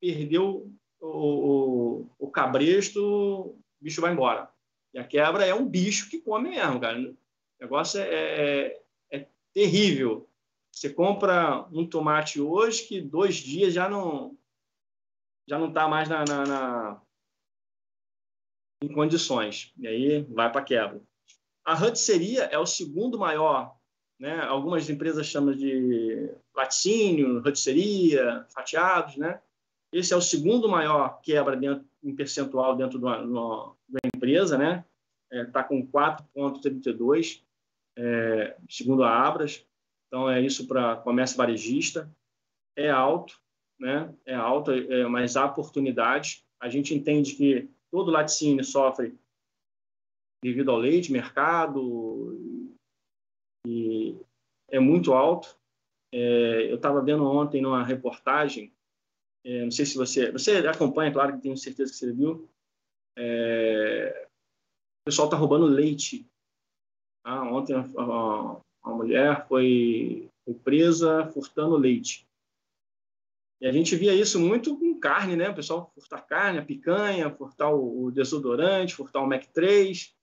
perdeu o, o, o cabresto, o bicho vai embora. E a quebra é um bicho que come mesmo, cara. O negócio é, é, é terrível. Você compra um tomate hoje que dois dias já não já não está mais na, na, na, em condições. E aí vai para quebra. A rotisseria é o segundo maior. Né? Algumas empresas chamam de laticínio, rotisseria, fatiados, né? Esse é o segundo maior quebra dentro, em percentual dentro da empresa, né? Está é, tá com 4,32, é, segundo a Abras. Então, é isso para comércio varejista. É alto, né? É alto, é, mas há oportunidade. A gente entende que todo laticínio sofre devido ao leite, mercado, e é muito alto. É, eu estava vendo ontem numa reportagem é, não sei se você. Você acompanha, claro que tenho certeza que você viu. É, o pessoal está roubando leite. ontem uma, uma mulher foi, foi presa furtando leite. E a gente via isso muito com carne, né? O pessoal furtar carne, a picanha, furtar o, desodorante, furtar o Mac 3,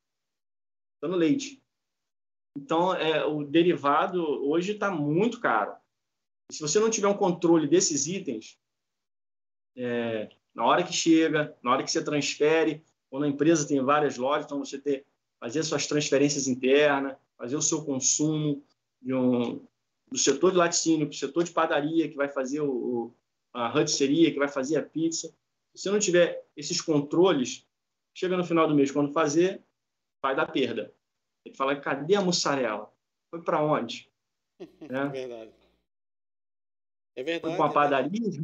furtando leite. Então, é, o derivado hoje está muito caro. Se você não tiver um controle desses itens, é, na hora que chega, na hora que você transfere, ou na empresa tem várias lojas, então você ter, fazer suas transferências internas, fazer o seu consumo um, do setor de laticínio para o setor de padaria, que vai fazer o, a rotisseria, que vai fazer a pizza. Se você não tiver esses controles, chega no final do mês, quando fazer, vai dar perda. Tem que falar, cadê a mussarela? Foi para onde? É verdade. É verdade. Foi para uma padaria?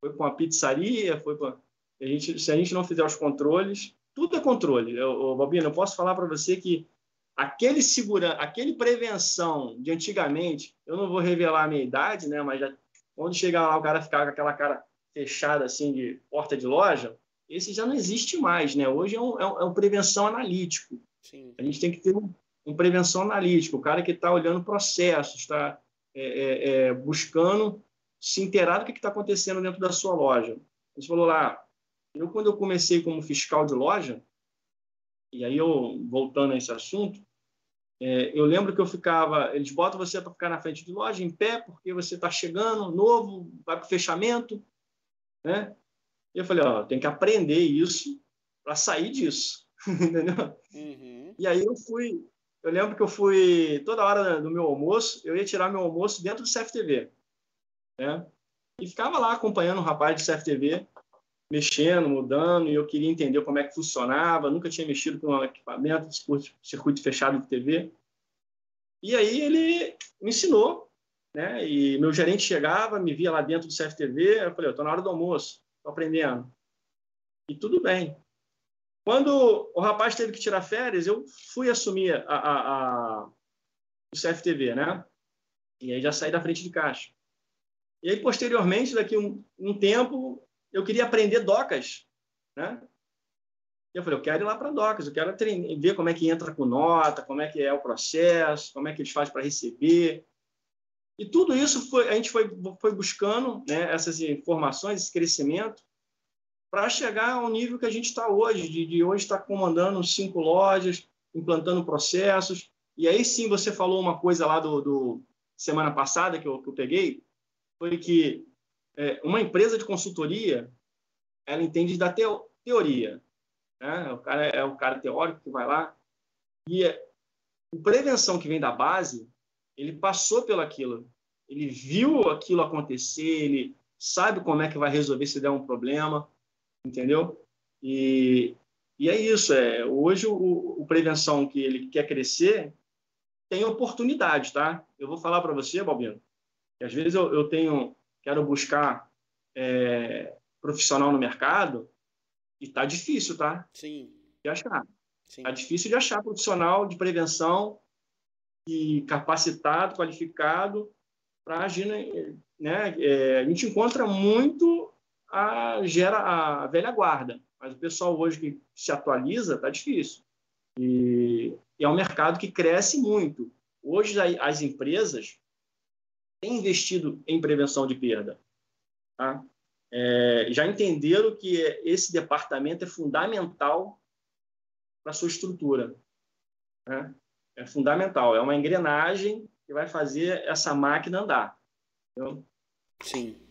Foi para uma pizzaria? Foi para... A gente, se a gente não fizer os controles, tudo é controle. Eu, Bobina, eu posso falar para você que aquele segurança, aquele prevenção de antigamente, eu não vou revelar a minha idade, né, mas já, quando chegar lá o cara ficar com aquela cara fechada assim de porta de loja, esse já não existe mais, né? Hoje é um, é um, é um prevenção analítico. Sim. A gente tem que ter um, um prevenção analítico, o cara que está olhando processos, está é, é, é, buscando se inteirar do que está acontecendo dentro da sua loja. Você falou lá, eu quando eu comecei como fiscal de loja, e aí eu voltando a esse assunto, é, eu lembro que eu ficava, eles botam você para ficar na frente de loja em pé porque você está chegando novo, vai para o fechamento, né? E eu falei, ó, tem que aprender isso para sair disso, entendeu? Uhum. E aí eu fui, eu lembro que eu fui toda hora do meu almoço, eu ia tirar meu almoço dentro do CFTV, né? E ficava lá acompanhando o rapaz de CFTV mexendo, mudando, e eu queria entender como é que funcionava, nunca tinha mexido com um equipamento de circuito fechado de TV. E aí ele me ensinou, né? E meu gerente chegava, me via lá dentro do CFTV, eu falei, eu estou na hora do almoço, estou aprendendo. E tudo bem. Quando o rapaz teve que tirar férias, eu fui assumir a, a, a, o CFTV, né? E aí já saí da frente de caixa. E aí, posteriormente, daqui um, um tempo, eu queria aprender docas, né? Eu falei, eu quero ir lá para docas, eu quero treinar, ver como é que entra com nota, como é que é o processo, como é que eles fazem para receber. E tudo isso foi, a gente foi, foi buscando né, essas informações, esse crescimento, para chegar ao nível que a gente está hoje, de, de hoje estar tá comandando cinco lojas, implantando processos. E aí sim você falou uma coisa lá do, do semana passada que eu, que eu peguei, foi que é, uma empresa de consultoria, ela entende da teo, teoria. Né? O cara é o cara teórico que vai lá e é, o prevenção que vem da base, ele passou pelo aquilo, ele viu aquilo acontecer, ele sabe como é que vai resolver se der um problema, entendeu? E, e é isso. É hoje o, o prevenção que ele quer crescer tem oportunidade, tá? Eu vou falar para você, Balbino, que às vezes eu, eu tenho quero buscar é, profissional no mercado e tá difícil, tá? Sim. De achar. Sim. Tá difícil de achar profissional de prevenção e capacitado, qualificado para agir, né? É, a gente encontra muito a gera a velha guarda, mas o pessoal hoje que se atualiza tá difícil. E, e é um mercado que cresce muito. Hoje as empresas têm investido em prevenção de perda. Tá? É, já entenderam que esse departamento é fundamental para a sua estrutura. Né? É fundamental, é uma engrenagem que vai fazer essa máquina andar. Entendeu? Sim.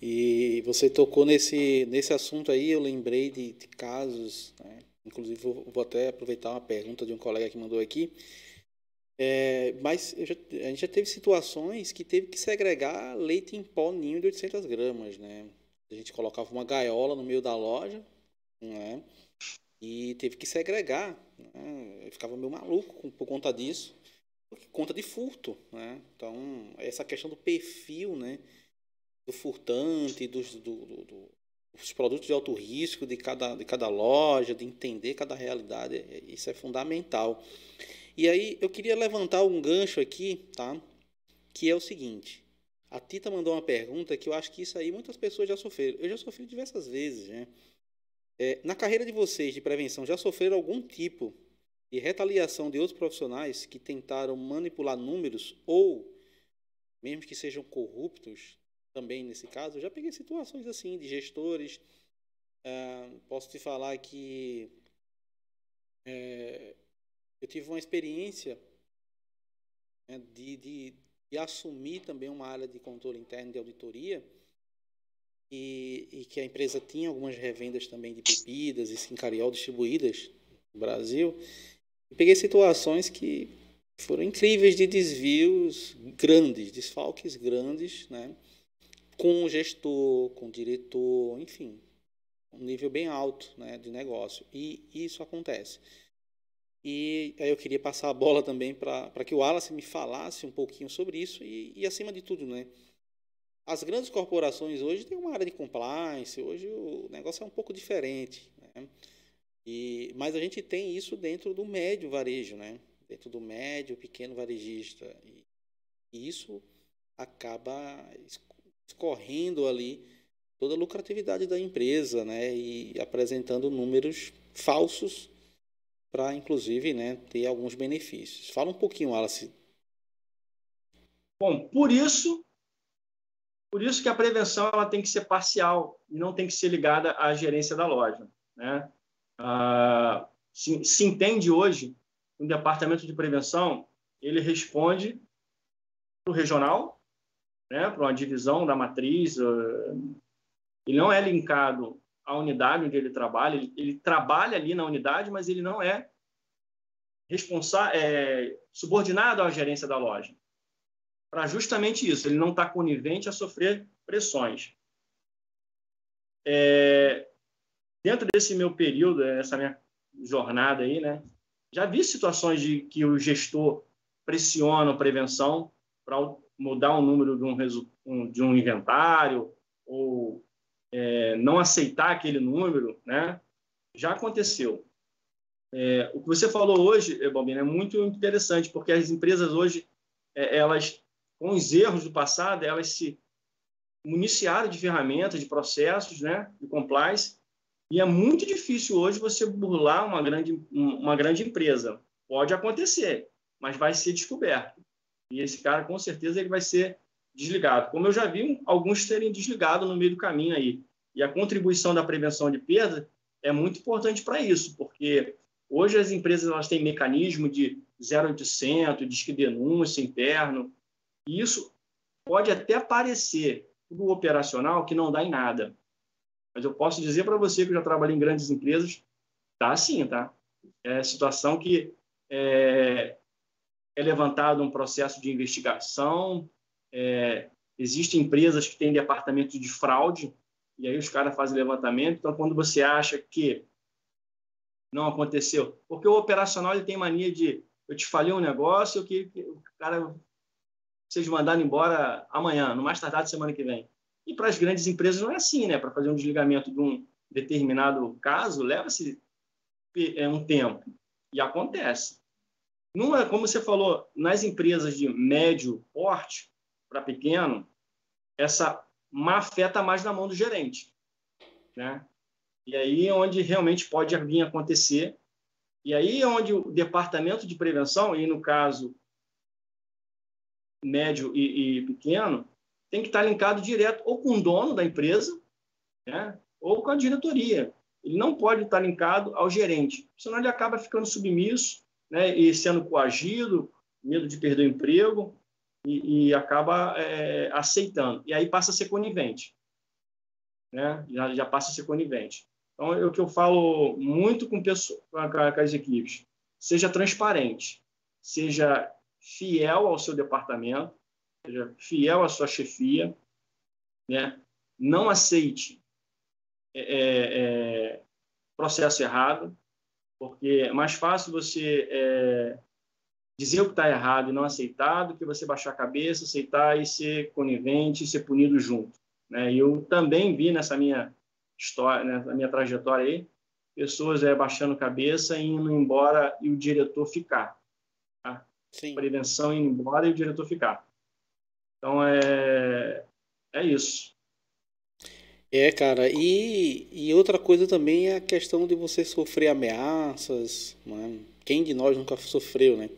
E você tocou nesse, nesse assunto aí, eu lembrei de, de casos, né? inclusive vou, vou até aproveitar uma pergunta de um colega que mandou aqui, é, mas já, a gente já teve situações que teve que segregar leite em pó ninho de 800 gramas, né? A gente colocava uma gaiola no meio da loja, né? E teve que segregar. Né? Eu ficava meio maluco por conta disso, por conta de furto, né? Então, essa questão do perfil, né? Do furtante, dos, do, do, do, dos produtos de alto risco de cada, de cada loja, de entender cada realidade, é, isso é fundamental. E aí eu queria levantar um gancho aqui, tá? Que é o seguinte. A Tita mandou uma pergunta que eu acho que isso aí muitas pessoas já sofreram. Eu já sofri diversas vezes, né? É, na carreira de vocês de prevenção, já sofreram algum tipo e retaliação de outros profissionais que tentaram manipular números ou, mesmo que sejam corruptos, também nesse caso, eu já peguei situações assim de gestores. Uh, posso te falar que é, eu tive uma experiência né, de, de, de, assumir também uma área de controle interno de auditoria e, e que a empresa tinha algumas revendas também de bebidas e sincariol distribuídas no Brasil. E peguei situações que foram incríveis de desvios grandes, desfalques grandes, né? Com o gestor, com o diretor, enfim, um nível bem alto né, de negócio. E isso acontece. E aí eu queria passar a bola também para que o Wallace me falasse um pouquinho sobre isso e, e, acima de tudo, né? As grandes corporações hoje têm uma área de compliance, hoje o negócio é um pouco diferente, né? E, mas a gente tem isso dentro do médio varejo, né? Dentro do médio, pequeno varejista. E, e isso acaba escorrendo ali toda a lucratividade da empresa, né? E apresentando números falsos para, inclusive, né, ter alguns benefícios. Fala um pouquinho, Wallace. Bom, por isso, por isso que a prevenção ela tem que ser parcial e não tem que ser ligada à gerência da loja. Né? Ah, se, se entende hoje um departamento de prevenção, ele responde para o regional, né, para uma divisão da matriz, ah, ele não é linkado a unidade onde ele trabalha. Ele, ele trabalha ali na unidade, mas ele não é, é subordinado à gerência da loja. Para justamente isso, ele não está conivente a sofrer pressões. É, dentro desse meu período, essa minha jornada aí, né, já vi situações de que o gestor pressiona a prevenção para mudar o número de um, de um inventário ou é, não aceitar aquele número, né? Já aconteceu. É, o que você falou hoje, Balbino, é muito interessante, porque as empresas hoje, é, elas, com os erros do passado, elas se municiaram de ferramentas, de processos, né, de compliance, e é muito difícil hoje você burlar uma grande, uma grande empresa. Pode acontecer, mas vai ser descoberto. E esse cara, com certeza, ele vai ser desligado. Como eu já vi alguns terem desligado no meio do caminho aí. E a contribuição da prevenção de perda é muito importante para isso, porque hoje as empresas elas têm mecanismo de 0800, disque denúncia interno, e isso pode até parecer do operacional que não dá em nada. Mas eu posso dizer para você que eu já trabalhei em grandes empresas, tá assim, tá? É situação que é, é levantado um processo de investigação, é, existem empresas que têm departamento de fraude, e aí os caras fazem levantamento. Então, quando você acha que não aconteceu, porque o operacional ele tem mania de eu te falei um negócio que, que o cara vocês mandaram embora amanhã, no mais tardar semana que vem. E para as grandes empresas não é assim, né? Para fazer um desligamento de um determinado caso, leva-se é, um tempo. E acontece. Não é, como você falou, nas empresas de médio porte, para pequeno, essa má fé está mais na mão do gerente. Né? E aí é onde realmente pode vir acontecer. E aí é onde o departamento de prevenção, e no caso médio e, e pequeno, tem que estar linkado direto ou com o dono da empresa, né? ou com a diretoria. Ele não pode estar linkado ao gerente, senão ele acaba ficando submisso né? e sendo coagido, medo de perder o emprego, e, e acaba é, aceitando. E aí passa a ser conivente. Né? Já, já passa a ser conivente. Então, é o que eu falo muito com, pessoas, com as equipes. Seja transparente, seja fiel ao seu departamento, seja fiel à sua chefia, né? não aceite é, é, é processo errado, porque é mais fácil você é, dizer o que está errado e não aceitar do que você baixar a cabeça, aceitar e ser conivente e ser punido junto. Né? Eu também vi nessa minha história, nessa minha trajetória aí, pessoas é, baixando cabeça e indo embora e o diretor ficar. Tá? Sim. Prevenção indo embora e o diretor ficar. Então, é, é isso. É, cara, e, e outra coisa também é a questão de você sofrer ameaças, né? Quem de nós nunca sofreu, né?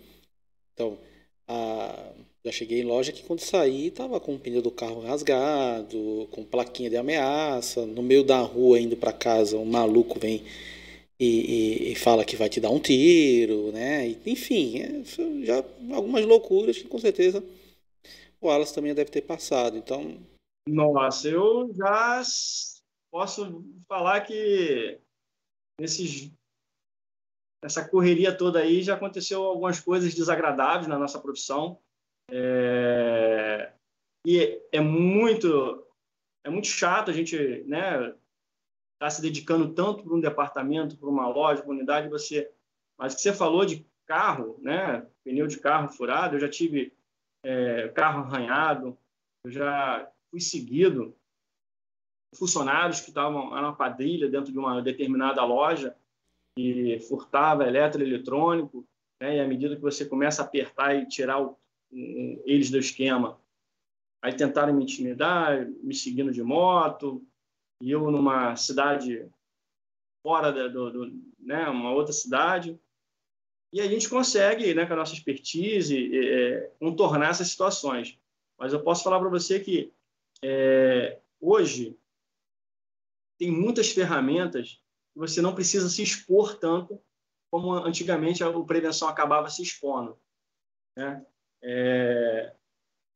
Então, a, já cheguei em loja que quando saí tava com o pneu do carro rasgado, com plaquinha de ameaça, no meio da rua indo para casa, um maluco vem e, e, e, fala que vai te dar um tiro, né? enfim, é, já algumas loucuras que com certeza o Wallace também deve ter passado. Então, nossa, eu já posso falar que nesses essa correria toda aí já aconteceu algumas coisas desagradáveis na nossa profissão. É... e é muito é muito chato a gente né tá se dedicando tanto para um departamento para uma loja para uma unidade você mas que você falou de carro né pneu de carro furado eu já tive é, carro arranhado eu já fui seguido funcionários que estavam na quadrilha dentro de uma determinada loja e furtava eletroeletrônico, né? e à medida que você começa a apertar e tirar o, um, eles do esquema, aí tentaram me intimidar, me seguindo de moto, e eu numa cidade fora da, do, do, né, uma outra cidade, e a gente consegue, né, com a nossa expertise, é, contornar essas situações. Mas eu posso falar para você que é, hoje tem muitas ferramentas que você não precisa se expor tanto como antigamente a prevenção acabava se expondo. Né? É,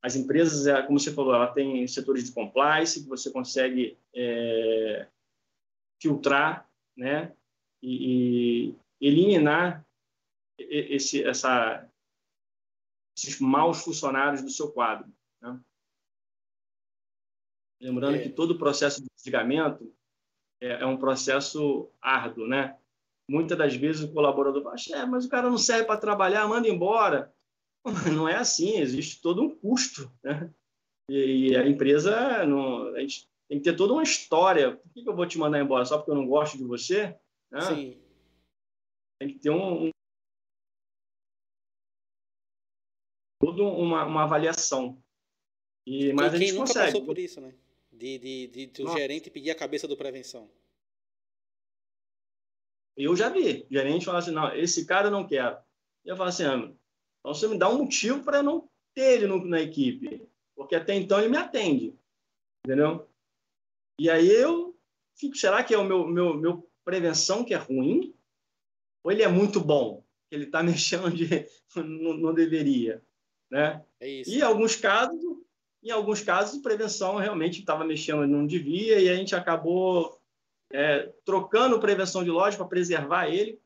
as empresas, é, como você falou, ela tem setores de compliance que você consegue é, filtrar, né, e, e eliminar esse, essa, esses maus funcionários do seu quadro. Né? Lembrando é. que todo o processo de desligamento é, é, um processo árduo, né? Muitas das vezes o colaborador fala, é, mas o cara não serve para trabalhar, manda embora. Não é assim, existe todo um custo, né? E, e a empresa, não, a gente tem que ter toda uma história. Por que, que eu vou te mandar embora? Só porque eu não gosto de você? Né? Sim. Tem que ter um, um toda uma, uma avaliação. E, mas quem a gente nunca consegue. passou por isso, né? De, de, de, de o gerente pedir a cabeça do prevenção? Eu já vi. O gerente falar assim, não, esse cara eu não quero. E eu falo assim, ah, então você me dá um motivo para não ter ele no, na equipe. Porque até então ele me atende. Entendeu? E aí eu fico, será que é o meu, meu, meu prevenção que é ruim? Ou ele é muito bom? Ele está mexendo onde não, não deveria. Né? É. E alguns casos, em alguns casos, prevenção realmente estava mexendo onde não devia e a gente acabou é, trocando prevenção de loja para preservar ele,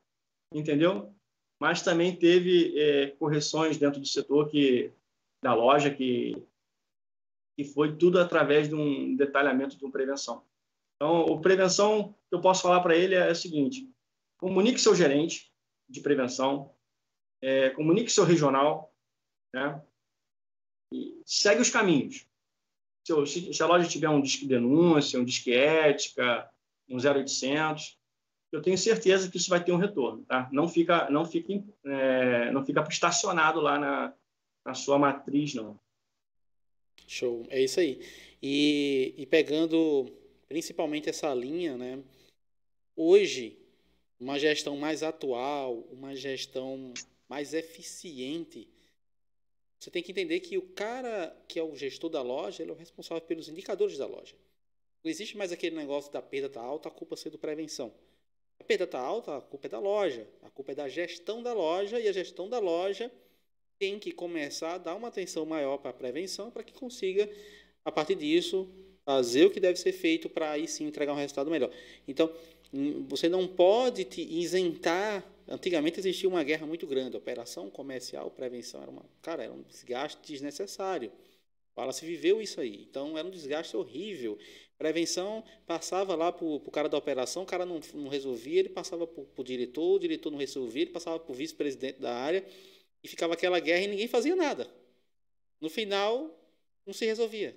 entendeu? Mas também teve é, correções dentro do setor que da loja que que foi tudo através de um detalhamento de uma prevenção. Então, o prevenção que eu posso falar para ele é o seguinte: comunique seu gerente de prevenção, é, comunique seu regional, né? Segue os caminhos. Se, se, a loja tiver um disque denúncia, um disque ética, um 0800, eu tenho certeza que isso vai ter um retorno, tá? Não fica, não fica, é, não fica estacionado lá na, na sua matriz, não. Show, é isso aí. E, e pegando principalmente essa linha, né? Hoje, uma gestão mais atual, uma gestão mais eficiente você tem que entender que o cara que é o gestor da loja, ele é o responsável pelos indicadores da loja. Não existe mais aquele negócio da perda tá alta, a culpa ser do prevenção. A perda está alta, a culpa é da loja, a culpa é da gestão da loja e a gestão da loja tem que começar a dar uma atenção maior para a prevenção para que consiga, a partir disso, fazer o que deve ser feito para aí sim entregar um resultado melhor. Então, hum, você não pode te isentar Antigamente existia uma guerra muito grande, operação comercial, prevenção era uma, cara, era um desgaste desnecessário. Fala se viveu isso aí. Então era um desgaste horrível. Prevenção passava lá para o cara da operação, o cara não, não resolvia, ele passava para o diretor, o diretor não resolvia, ele passava para o vice-presidente da área e ficava aquela guerra e ninguém fazia nada. No final, não se resolvia.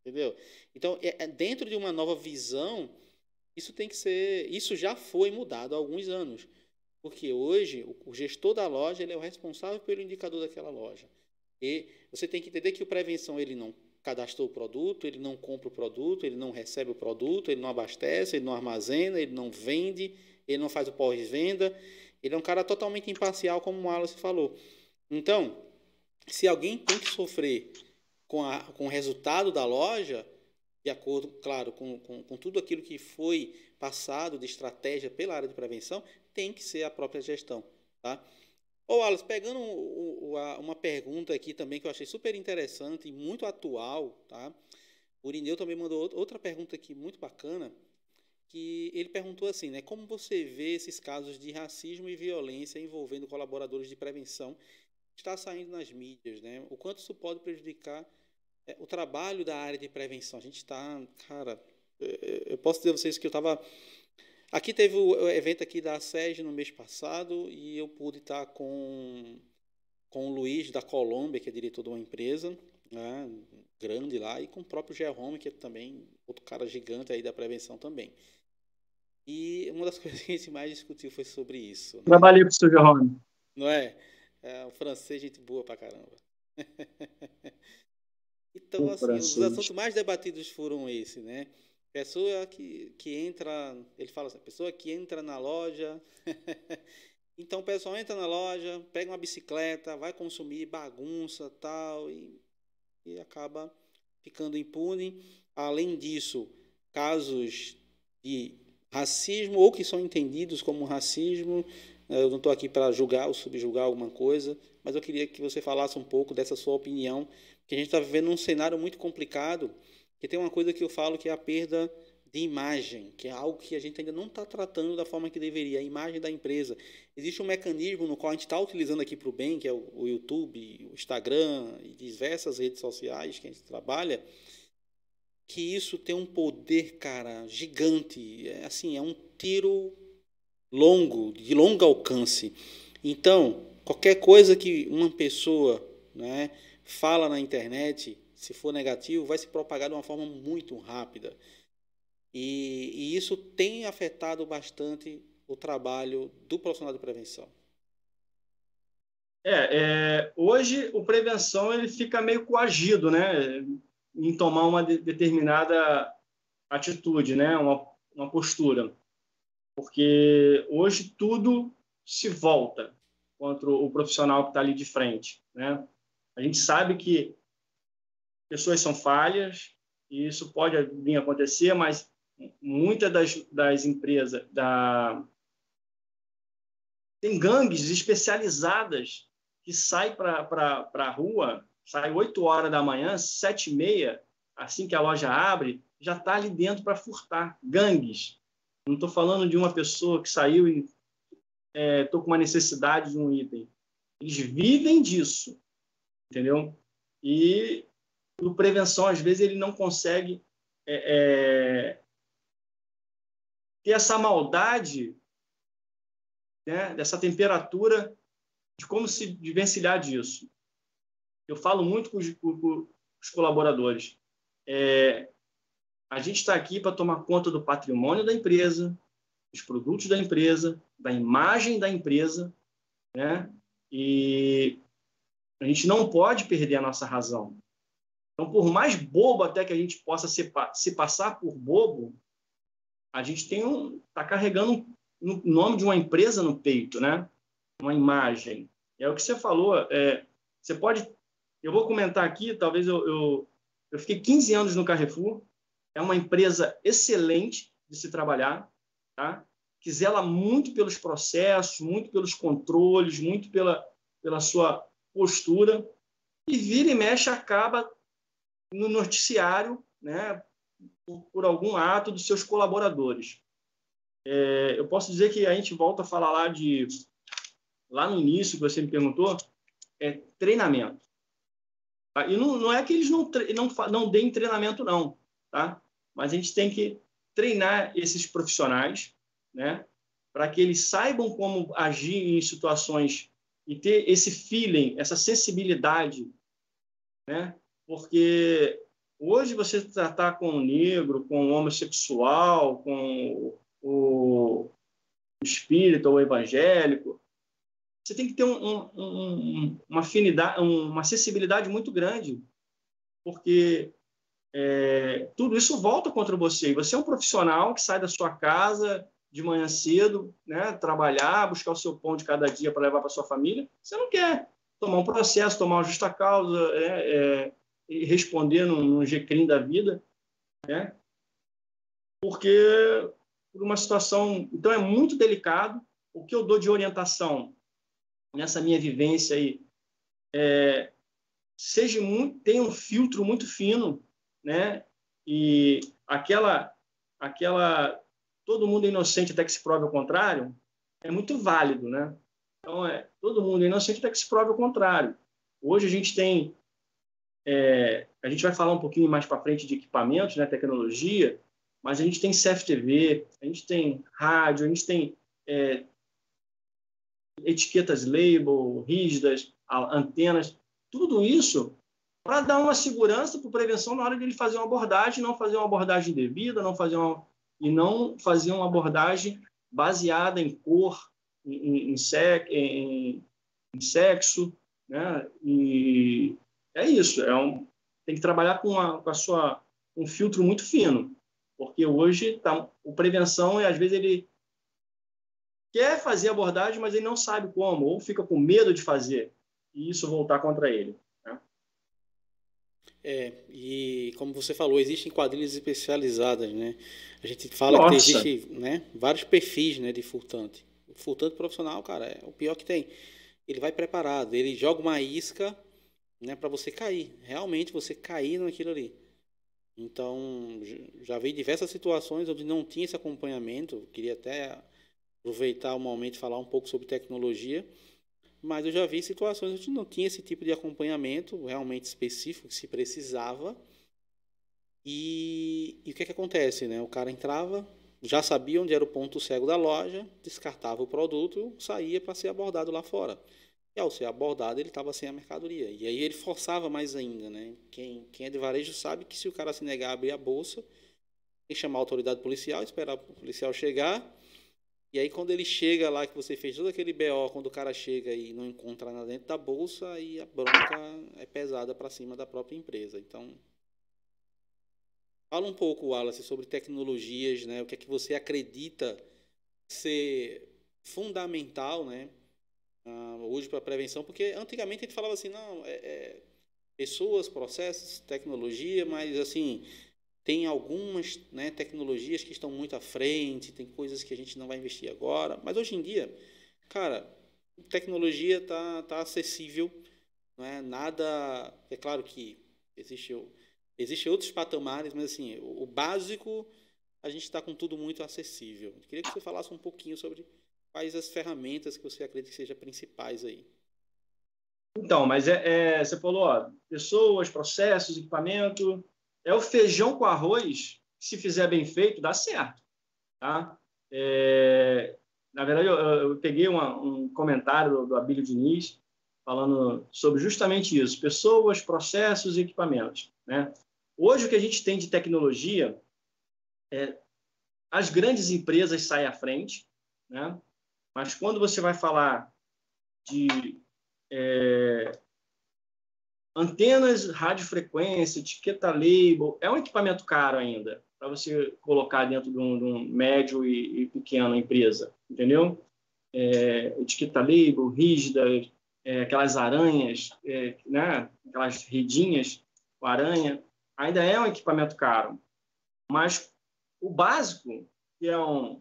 Entendeu? Então, é, é dentro de uma nova visão isso tem que ser, isso já foi mudado há alguns anos, porque hoje o gestor da loja ele é o responsável pelo indicador daquela loja. E você tem que entender que o prevenção ele não cadastrou o produto, ele não compra o produto, ele não recebe o produto, ele não abastece, ele não armazena, ele não vende, ele não faz o pós-venda. Ele é um cara totalmente imparcial, como o Wallace falou. Então, se alguém tem que sofrer com, a, com o resultado da loja, de acordo, claro, com, com, com tudo aquilo que foi passado de estratégia pela área de prevenção, tem que ser a própria gestão. Tá? Ô, Wallace, pegando uma pergunta aqui também que eu achei super interessante e muito atual, tá? O Irineu também mandou outra pergunta aqui muito bacana, que ele perguntou assim, né? Como você vê esses casos de racismo e violência envolvendo colaboradores de prevenção que está saindo nas mídias, né? O quanto isso pode prejudicar é, o trabalho da área de prevenção? A gente está, cara, eu posso dizer a vocês que eu estava Aqui teve o evento aqui da SEG no mês passado e eu pude estar com, com o Luiz da Colômbia, que é diretor de uma empresa né, grande lá, e com o próprio Jerome, que é também outro cara gigante aí da prevenção também. E uma das coisas que a gente mais discutiu foi sobre isso. Né? Trabalhei com o seu Jerome. Não é? é? O francês, gente boa pra caramba. então, assim, os assuntos mais debatidos foram esse, né? Pessoa que, que entra, ele fala assim, pessoa que entra na loja. então o pessoal entra na loja, pega uma bicicleta, vai consumir bagunça tal, e, e acaba ficando impune. Além disso, casos de racismo ou que são entendidos como racismo. Eh, eu não estou aqui para julgar ou subjugar alguma coisa, mas eu queria que você falasse um pouco dessa sua opinião, porque a gente está vivendo um cenário muito complicado que tem uma coisa que eu falo que é a perda de imagem, que é algo que a gente ainda não está tratando da forma que deveria, a imagem da empresa. Existe um mecanismo no qual a gente está utilizando aqui para o bem, que é o, YouTube, o Instagram e diversas redes sociais que a gente trabalha, que isso tem um poder, cara, gigante. É, assim, é um tiro longo, de longo alcance. Então, qualquer coisa que uma pessoa né, fala na internet, se for negativo, vai se propagar de uma forma muito rápida. E, e isso tem afetado bastante o trabalho do profissional de prevenção. É, é, hoje o prevenção ele fica meio coagido, né, em tomar uma de, determinada atitude, né, uma, uma postura, porque hoje tudo se volta contra o profissional que está ali de frente, né. A gente sabe que pessoas são falhas, e isso pode vir a acontecer, mas muitas das, das empresas da tem gangues especializadas que saem para a rua, sai 8 horas da manhã, 7 e meia, assim que a loja abre, já está ali dentro para furtar. Gangues. Não estou falando de uma pessoa que saiu e estou é, com uma necessidade de um item. Eles vivem disso, entendeu? E o prevenção, às vezes, ele não consegue é, é, ter essa maldade, né, dessa temperatura, de como se desvencilhar disso. Eu falo muito com os, com os colaboradores. É, a gente está aqui para tomar conta do patrimônio da empresa, dos produtos da empresa, da imagem da empresa, né? E a gente não pode perder a nossa razão. Então, por mais bobo até que a gente possa se, se passar por bobo, a gente tem um está carregando o nome de uma empresa no peito, né? Uma imagem. É o que você falou. É, você pode. Eu vou comentar aqui. Talvez eu, eu eu fiquei 15 anos no Carrefour. É uma empresa excelente de se trabalhar, tá? Que zela muito pelos processos, muito pelos controles, muito pela pela sua postura e vira e mexe acaba no noticiário né, por, por algum ato dos seus colaboradores. É, eu posso dizer que a gente volta a falar lá de lá no início que você me perguntou é treinamento. Tá? E não, não é que eles não, não, não deem treinamento, não, tá? Mas a gente tem que treinar esses profissionais, né? Para que eles saibam como agir em situações e ter esse feeling, essa sensibilidade, né? porque hoje você tratar com o negro, com o homossexual, com o, espírito ou evangélico, você tem que ter um, um, uma afinidade, uma acessibilidade muito grande. porque é, tudo isso volta contra você. Você é um profissional que sai da sua casa de manhã cedo, né, trabalhar, buscar o seu pão de cada dia para levar para sua família. Você não quer tomar um processo, tomar uma justa causa, é, é, responder num, num GCRIM da vida, né? Porque por uma situação, então é muito delicado. O que eu dou de orientação nessa minha vivência aí é, seja muito, tenha um filtro muito fino, né? E aquela, aquela, todo mundo é inocente até que se prove o contrário, é muito válido, né? Então é, todo mundo é inocente até que se prove o contrário. Hoje a gente tem, é, a gente vai falar um pouquinho mais para frente de equipamentos, né? Tecnologia, mas a gente tem CFTV, a gente tem rádio, a gente tem é, etiquetas label rígidas, antenas, tudo isso para dar uma segurança para prevenção na hora de ele fazer uma abordagem, não fazer uma abordagem devida, não fazer uma, e não fazer uma abordagem baseada em cor, em, em, em, em sexo, né? E é isso, é um, tem que trabalhar com, uma, com a sua um filtro muito fino, porque hoje tá, o prevenção às vezes ele quer fazer abordagem, mas ele não sabe como, ou fica com medo de fazer, e isso voltar contra ele. É, e como você falou, existem quadrilhas especializadas, né? A gente fala Nossa. que existe né, vários perfis né, de furtante. O furtante profissional, cara, é o pior que tem. Ele vai preparado, ele joga uma isca né, para você cair. Realmente você cair naquilo ali. Então, já vi diversas situações onde não tinha esse acompanhamento. Queria até aproveitar o momento e falar um pouco sobre tecnologia. Mas eu já vi situações onde não tinha esse tipo de acompanhamento realmente específico que se precisava. E, e o que, é que acontece? Né? O cara entrava, já sabia onde era o ponto cego da loja, descartava o produto, saía para ser abordado lá fora. E ao ser abordado, ele estava sem a mercadoria. E aí ele forçava mais ainda. Né? Quem, quem é de varejo sabe que se o cara se negar a abrir a bolsa, tem que chamar a autoridade policial, esperar o policial chegar e aí quando ele chega lá, que você fez todo aquele BO, quando o cara chega e não encontra nada dentro da bolsa, aí a bronca é pesada para cima da própria empresa. Então, fala um pouco, Wallace, sobre tecnologias, né? O que é que você acredita ser fundamental, né? Uh, hoje para prevenção, porque antigamente a gente falava assim, não, é, é pessoas, processos, tecnologia, mas assim, tem algumas né, tecnologias que estão muito à frente, tem coisas que a gente não vai investir agora, mas hoje em dia, cara, tecnologia está tá acessível, não é nada. É claro que existe, existe outros patamares, mas assim, o, o básico a gente está com tudo muito acessível. Eu queria que você falasse um pouquinho sobre quais as ferramentas que você acredita que sejam principais aí. Então, mas é, é você falou, ó, pessoas, processos, equipamento, é o feijão com arroz, se fizer bem feito, dá certo. Tá? É, na verdade, eu, eu peguei uma, um comentário do, do Abílio Diniz falando sobre justamente isso: pessoas, processos e equipamentos. Né? Hoje, o que a gente tem de tecnologia é as grandes empresas saem à frente, né? mas quando você vai falar de é, Antenas, radiofrequência, etiqueta label, é um equipamento caro ainda para você colocar dentro de um, de um médio e, e, pequeno empresa, entendeu? É, etiqueta label, rígida, é, aquelas aranhas, é, né? aquelas redinhas com aranha, ainda é um equipamento caro. Mas o básico, que é um...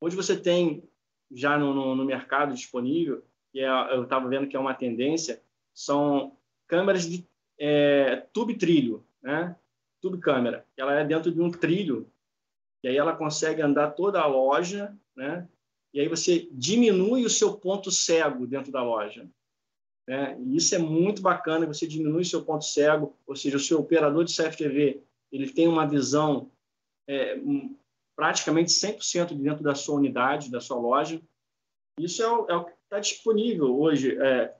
Hoje você tem já no, no, no mercado disponível, que é, eu estava vendo que é uma tendência, são câmeras de é, tube trilho, né? Tube câmera. Ela é dentro de um trilho e aí ela consegue andar toda a loja, né? E aí você diminui o seu ponto cego dentro da loja. Né? E isso é muito bacana, você diminui o seu ponto cego, ou seja, o seu operador de CFTV, ele tem uma visão é, praticamente 100% dentro da sua unidade, da sua loja. Isso é o, é o que está disponível hoje. É,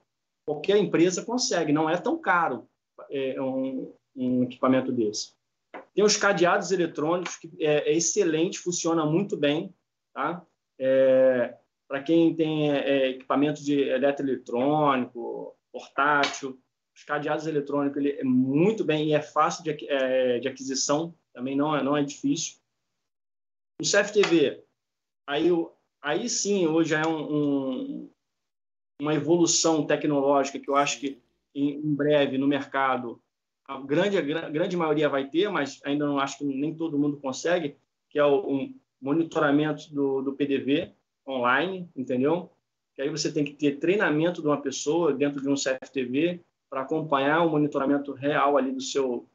qualquer empresa consegue, não é tão caro é, um, um, equipamento desse. Tem os cadeados eletrônicos, que é, é excelente, funciona muito bem. Tá? É, Para quem tem é, equipamento de eletroeletrônico, portátil, os cadeados eletrônicos ele é muito bem e é fácil de, é, de aquisição, também não é, não é difícil. O CFTV, aí, aí sim, hoje é um, um, uma evolução tecnológica que eu acho que em, em breve no mercado a grande, a grande maioria vai ter, mas ainda não acho que nem todo mundo consegue, que é o um monitoramento do, do PDV online, entendeu? Que aí você tem que ter treinamento de uma pessoa dentro de um CFTV para acompanhar o monitoramento real ali do seu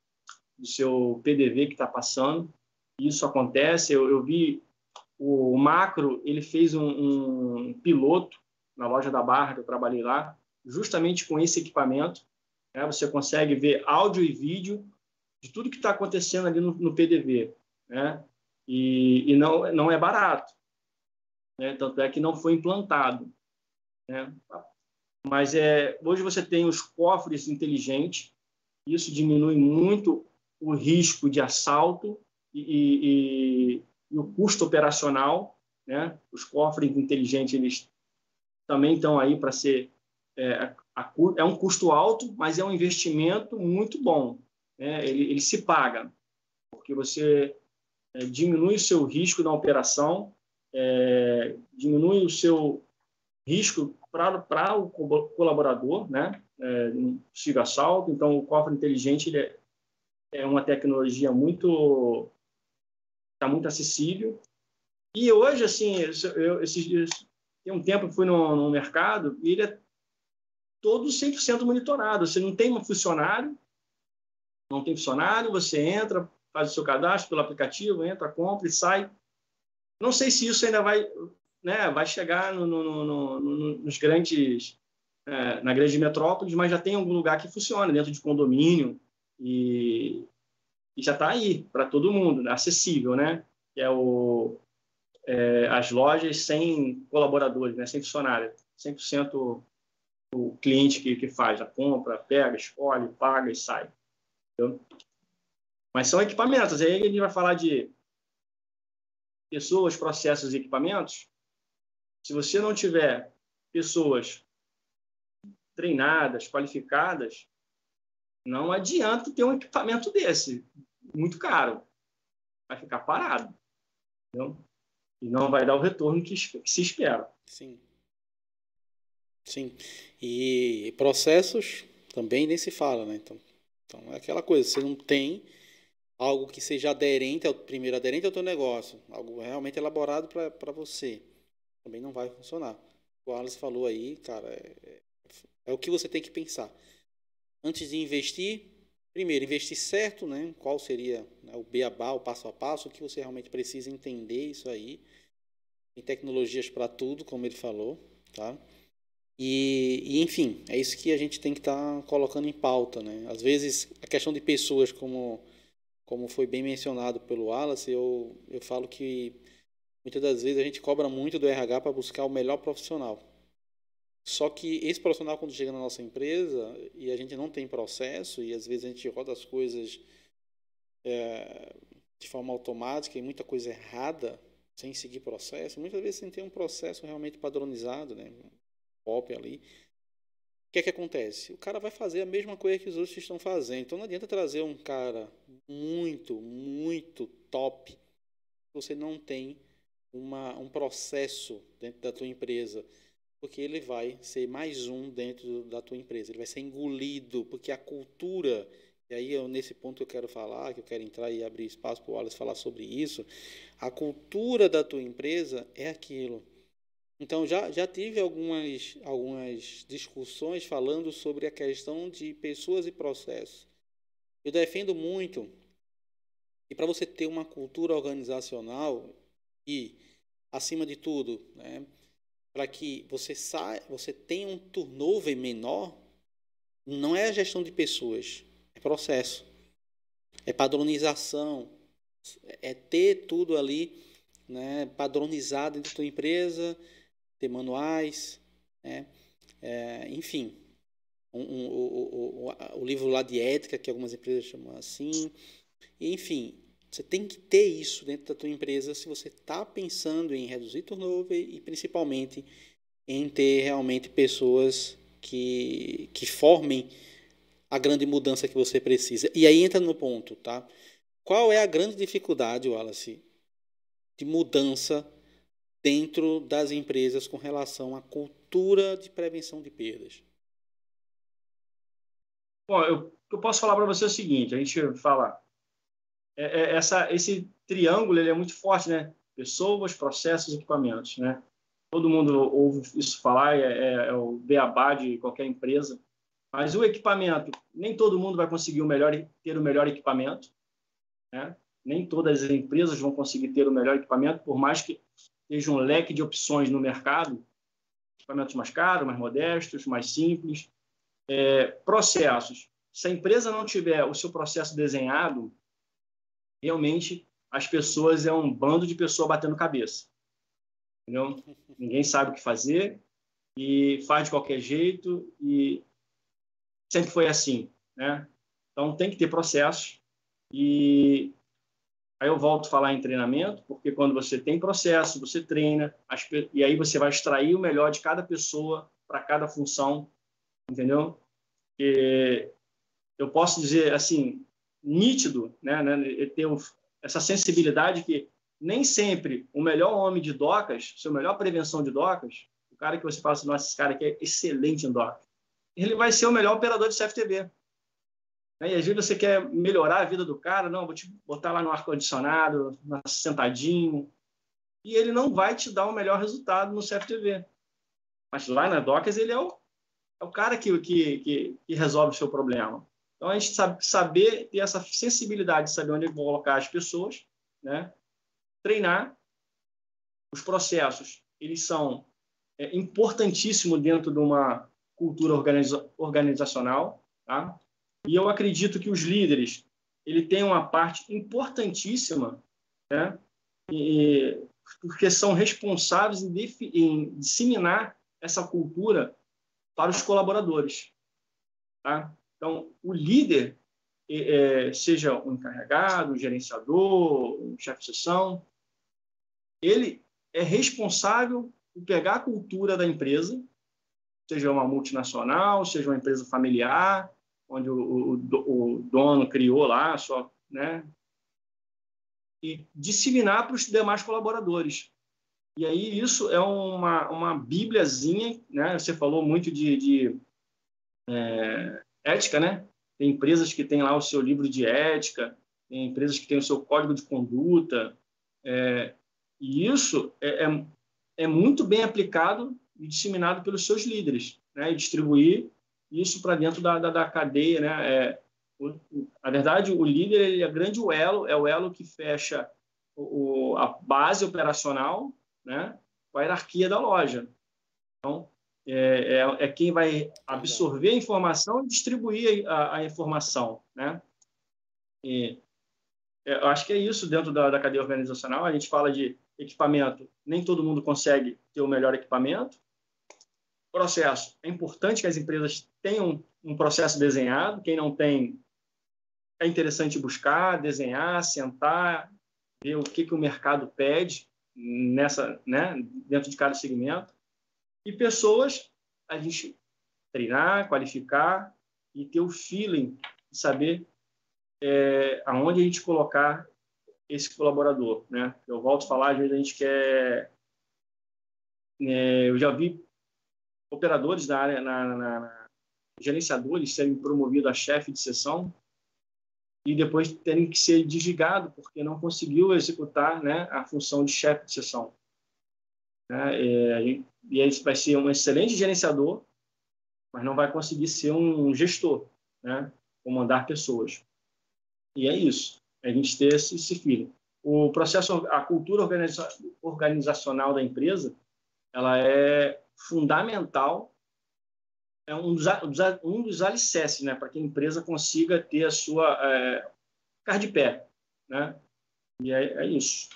do seu PDV que está passando. Isso acontece. Eu, eu, vi o Macro, ele fez um, um piloto na loja da Barra que eu trabalhei lá, justamente com esse equipamento né? Você consegue ver áudio e vídeo de tudo que está acontecendo ali no, no PDV. Né? E, e, não, não é barato. Né? Tanto é que não foi implantado. Né? Mas é, hoje você tem os cofres inteligentes, isso diminui muito o risco de assalto e, e, e o custo operacional. Né? Os cofres inteligentes eles também estão aí para ser é, é um custo alto, mas é um investimento muito bom. Né? Ele, ele se paga, porque você é, diminui o seu risco na operação, é, diminui o seu risco para o colaborador, né? É, possível assalto. Então, o cofre inteligente ele é, é uma tecnologia muito está muito acessível. E hoje, assim, eu, esses dias, tem um tempo que fui no, no mercado e ele é todo 100% monitorado. Você não tem um funcionário, não tem funcionário, você entra, faz o seu cadastro pelo aplicativo, entra, compra e sai. Não sei se isso ainda vai, né, vai chegar no, no, no, nos grandes, é, na grande metrópole, mas já tem algum lugar que funciona dentro de condomínio e, e já está aí para todo mundo, né, acessível, né? Que é o é, as lojas sem colaboradores, né, sem funcionário, 100% o cliente que, que faz a compra, pega, escolhe, paga e sai. Entendeu? Mas são equipamentos. Aí ele vai falar de pessoas, processos e equipamentos. Se você não tiver pessoas treinadas, qualificadas, não adianta ter um equipamento desse, muito caro. Vai ficar parado. Entendeu? E não vai dar o retorno que, se espera. Sim. Sim. E processos também nem se fala, né? Então, então é aquela coisa, você não tem algo que seja aderente ao primeiro aderente ao teu negócio, algo realmente elaborado para você, também não vai funcionar. O Alice falou aí, cara, é, é o que você tem que pensar. Antes de investir, primeiro, investir certo, né? Qual seria né, o beabá, o passo a passo, o que você realmente precisa entender isso aí. Tem tecnologias para tudo, como ele falou, tá? E, e, enfim, é isso que a gente tem que estar tá colocando em pauta. Né? Às vezes, a questão de pessoas, como, como foi bem mencionado pelo Wallace, eu, eu falo que muitas das vezes a gente cobra muito do RH para buscar o melhor profissional. Só que esse profissional, quando chega na nossa empresa e a gente não tem processo, e às vezes a gente roda as coisas é, de forma automática e muita coisa errada, sem seguir processo, muitas vezes sem ter um processo realmente padronizado, né? pop ali. O que é que acontece? O cara vai fazer a mesma coisa que os outros estão fazendo. Então não adianta trazer um cara muito, muito top se você não tem uma, um processo dentro da tua empresa. Porque ele vai ser mais um dentro da tua empresa. Ele vai ser engolido, porque a cultura e aí, eu, nesse ponto, eu quero falar, que eu quero entrar e abrir espaço para o Wallace falar sobre isso. A cultura da tua empresa é aquilo. Então já, já tive algumas, algumas discussões falando sobre a questão de pessoas e processos. Eu defendo muito que para você ter uma cultura organizacional e, acima de tudo, né, para que você saia, você tenha um turnover menor, não é a gestão de pessoas, é processo, é padronização, é ter tudo ali né, padronizado dentro da tua empresa, ter manuais, né? É, enfim, um, um, o, o, livro lá de ética, que algumas empresas chamam assim. Enfim, você tem que ter isso dentro da tua empresa se você está pensando em reduzir turnover e principalmente em ter realmente pessoas que, que formem a grande mudança que você precisa. E aí entra no ponto, tá? Qual é a grande dificuldade, Wallace, de mudança dentro das empresas com relação à cultura de prevenção de perdas? Bom, eu, eu posso falar para você o seguinte: a gente fala, é, é, essa, esse triângulo ele é muito forte, né? Pessoas, processos, equipamentos, né? Todo mundo ouve isso falar, é, é, é o beabá de qualquer empresa. Mas o equipamento, nem todo mundo vai conseguir o melhor, ter o melhor equipamento, né? Nem todas as empresas vão conseguir ter o melhor equipamento, por mais que esteja um leque de opções no mercado, equipamentos mais caros, mais modestos, mais simples. É, processos. Se a empresa não tiver o seu processo desenhado, realmente as pessoas é um bando de pessoas batendo cabeça. Entendeu? Ninguém sabe o que fazer e faz de qualquer jeito e sempre foi assim, né? Então tem que ter processos e aí eu volto a falar em treinamento, porque quando você tem processo, você treina as, e aí você vai extrair o melhor de cada pessoa para cada função, entendeu? E eu posso dizer assim, nítido, né, né ter essa sensibilidade que nem sempre o melhor homem de docas, seu melhor prevenção de docas, o cara que você fala assim, nossa, esse cara aqui é excelente em docas, ele vai ser o melhor operador de CFTV. Né? E às vezes você quer melhorar a vida do cara, não, vou te botar lá no ar-condicionado, sentadinho, e ele não vai te dar o melhor resultado no CFTV. Mas lá na Docas ele é o, é o cara que, que, que, que resolve o seu problema. Então, a gente sabe, saber ter essa sensibilidade de saber onde colocar as pessoas, né? treinar. Os processos, eles são é, importantíssimos dentro de uma cultura organiza organizacional. Tá? E eu acredito que os líderes ele tem uma parte importantíssima, né? E, porque são responsáveis em, em disseminar essa cultura para os colaboradores. Tá? Então, o líder, é, seja o encarregado, o gerenciador, o chefe de sessão, ele é responsável por pegar a cultura da empresa, seja uma multinacional, seja uma empresa familiar, onde o, o, o dono criou lá sua, né, e disseminar para os demais colaboradores. E aí isso é uma, uma bíbliazinha, né? Você falou muito de, de é, ética, né? Tem empresas que têm lá o seu livro de ética, tem empresas que têm o seu código de conduta, é, e isso é, é, é, muito bem aplicado e disseminado pelos seus líderes, né? E distribuir isso para dentro da, da, da, cadeia, né? É, o, na verdade, o líder ele é grande o elo, é o elo que fecha o, a base operacional, né? Com a hierarquia da loja. Então, é, é, é, quem vai absorver a informação e distribuir a, a informação, né? E, eu acho que é isso dentro da, da, cadeia organizacional. A gente fala de equipamento, nem todo mundo consegue ter o melhor equipamento. Processo, é importante que as empresas tenham um processo desenhado. Quem não tem, é interessante buscar, desenhar, sentar, ver o que, que o mercado pede nessa, né, dentro de cada segmento e pessoas a gente treinar, qualificar e ter o feeling de saber é, aonde a gente colocar esse colaborador, né? Eu volto a falar, às vezes a gente quer... É, eu já vi operadores da área, na, na, na, gerenciadores serem promovidos a chefe de sessão e depois terem que ser desligado porque não conseguiu executar né, a função de chefe de sessão. Né? É, e ele vai ser um excelente gerenciador, mas não vai conseguir ser um gestor, né? comandar pessoas. E é isso, a gente ter esse, esse. O processo, a cultura organiza, organizacional da empresa, ela é fundamental, é um dos, um dos alicerces né, para que a empresa consiga ter a sua é, ficar de pé. Né? E é, é isso.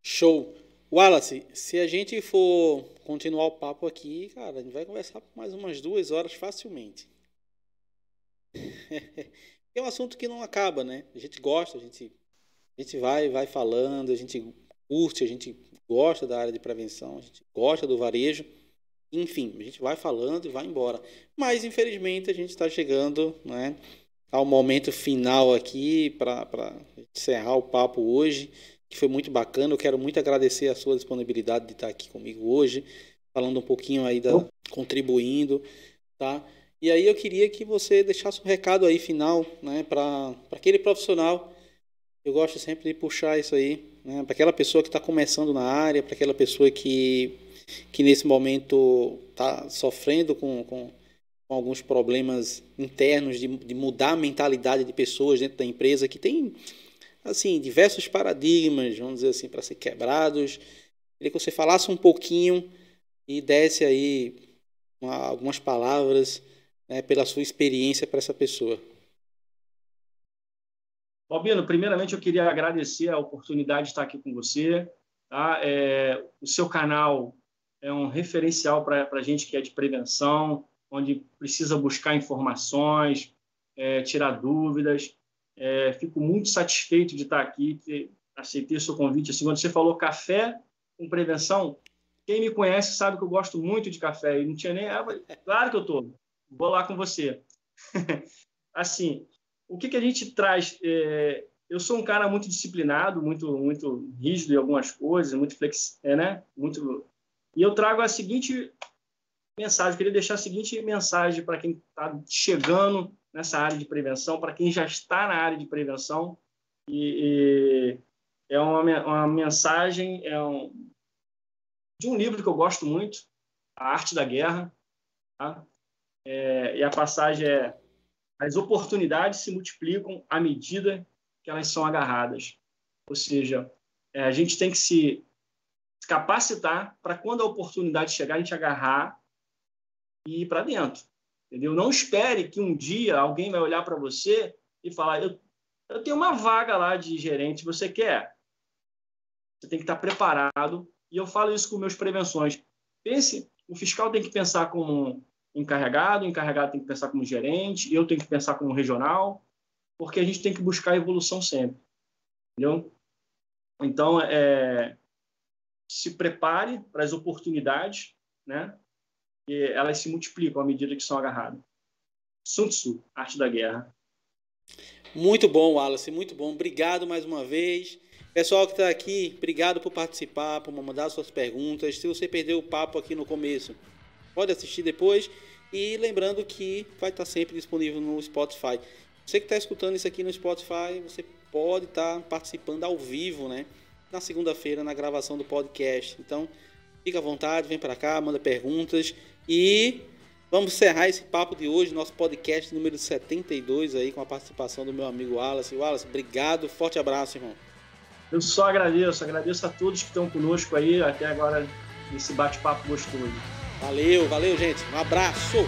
Show. Wallace, se a gente for continuar o papo aqui, cara, a gente vai conversar por mais umas duas horas facilmente. é um assunto que não acaba, né? A gente gosta, a gente, a gente vai, vai falando, a gente curte, a gente gosta da área de prevenção, a gente gosta do varejo. Enfim, a gente vai falando e vai embora. Mas, infelizmente, a gente está chegando né, ao momento final aqui para encerrar o papo hoje, que foi muito bacana. Eu quero muito agradecer a sua disponibilidade de estar aqui comigo hoje, falando um pouquinho aí da. contribuindo, tá? E aí eu queria que você deixasse um recado aí final, né, para aquele profissional. Eu gosto sempre de puxar isso aí, né, para aquela pessoa que está começando na área, para aquela pessoa que, que nesse momento está sofrendo com, com, com, alguns problemas internos de, de mudar a mentalidade de pessoas dentro da empresa que tem assim diversos paradigmas, vamos dizer assim, para ser quebrados. Queria que você falasse um pouquinho e desse aí uma, algumas palavras né, pela sua experiência para essa pessoa. Albino, primeiramente eu queria agradecer a oportunidade de estar aqui com você. Tá? É, o seu canal é um referencial para a gente que é de prevenção, onde precisa buscar informações, é, tirar dúvidas. É, fico muito satisfeito de estar aqui, que aceitei o seu convite. Assim, quando você falou café com prevenção, quem me conhece sabe que eu gosto muito de café. E não tinha nem. Ah, claro que eu estou vou lá com você. assim, o que, que a gente traz? É, eu sou um cara muito disciplinado, muito muito rígido em algumas coisas, muito flex, é, né? Muito e eu trago a seguinte mensagem, queria deixar a seguinte mensagem para quem está chegando nessa área de prevenção, para quem já está na área de prevenção e, e é uma, uma mensagem é um, de um livro que eu gosto muito, A Arte da Guerra, tá? É, e a passagem é: as oportunidades se multiplicam à medida que elas são agarradas. Ou seja, é, a gente tem que se capacitar para quando a oportunidade chegar, a gente agarrar e ir para dentro. Entendeu? Não espere que um dia alguém vai olhar para você e falar: eu, eu tenho uma vaga lá de gerente, você quer? Você tem que estar preparado. E eu falo isso com meus prevenções. Pense, o fiscal tem que pensar como encarregado, o encarregado tem que pensar como gerente, eu tenho que pensar como regional, porque a gente tem que buscar evolução sempre. Entendeu? Então, é, se prepare para as oportunidades, né? E elas se multiplicam à medida que são agarradas. Sun Tzu, Arte da Guerra. Muito bom, Wallace, muito bom. Obrigado mais uma vez. Pessoal que está aqui, obrigado por participar, por mandar suas perguntas. Se você perdeu o papo aqui no começo, pode assistir depois. E lembrando que vai estar sempre disponível no Spotify. Você que está escutando isso aqui no Spotify, você pode estar participando ao vivo, né? Na segunda-feira, na gravação do podcast. Então, fica à vontade, vem para cá, manda perguntas. E vamos encerrar esse papo de hoje, nosso podcast número 72 aí, com a participação do meu amigo Wallace. Wallace, obrigado, forte abraço, irmão. Eu só agradeço, agradeço a todos que estão conosco aí até agora nesse bate-papo gostoso. Valeu, valeu, gente. Um abraço.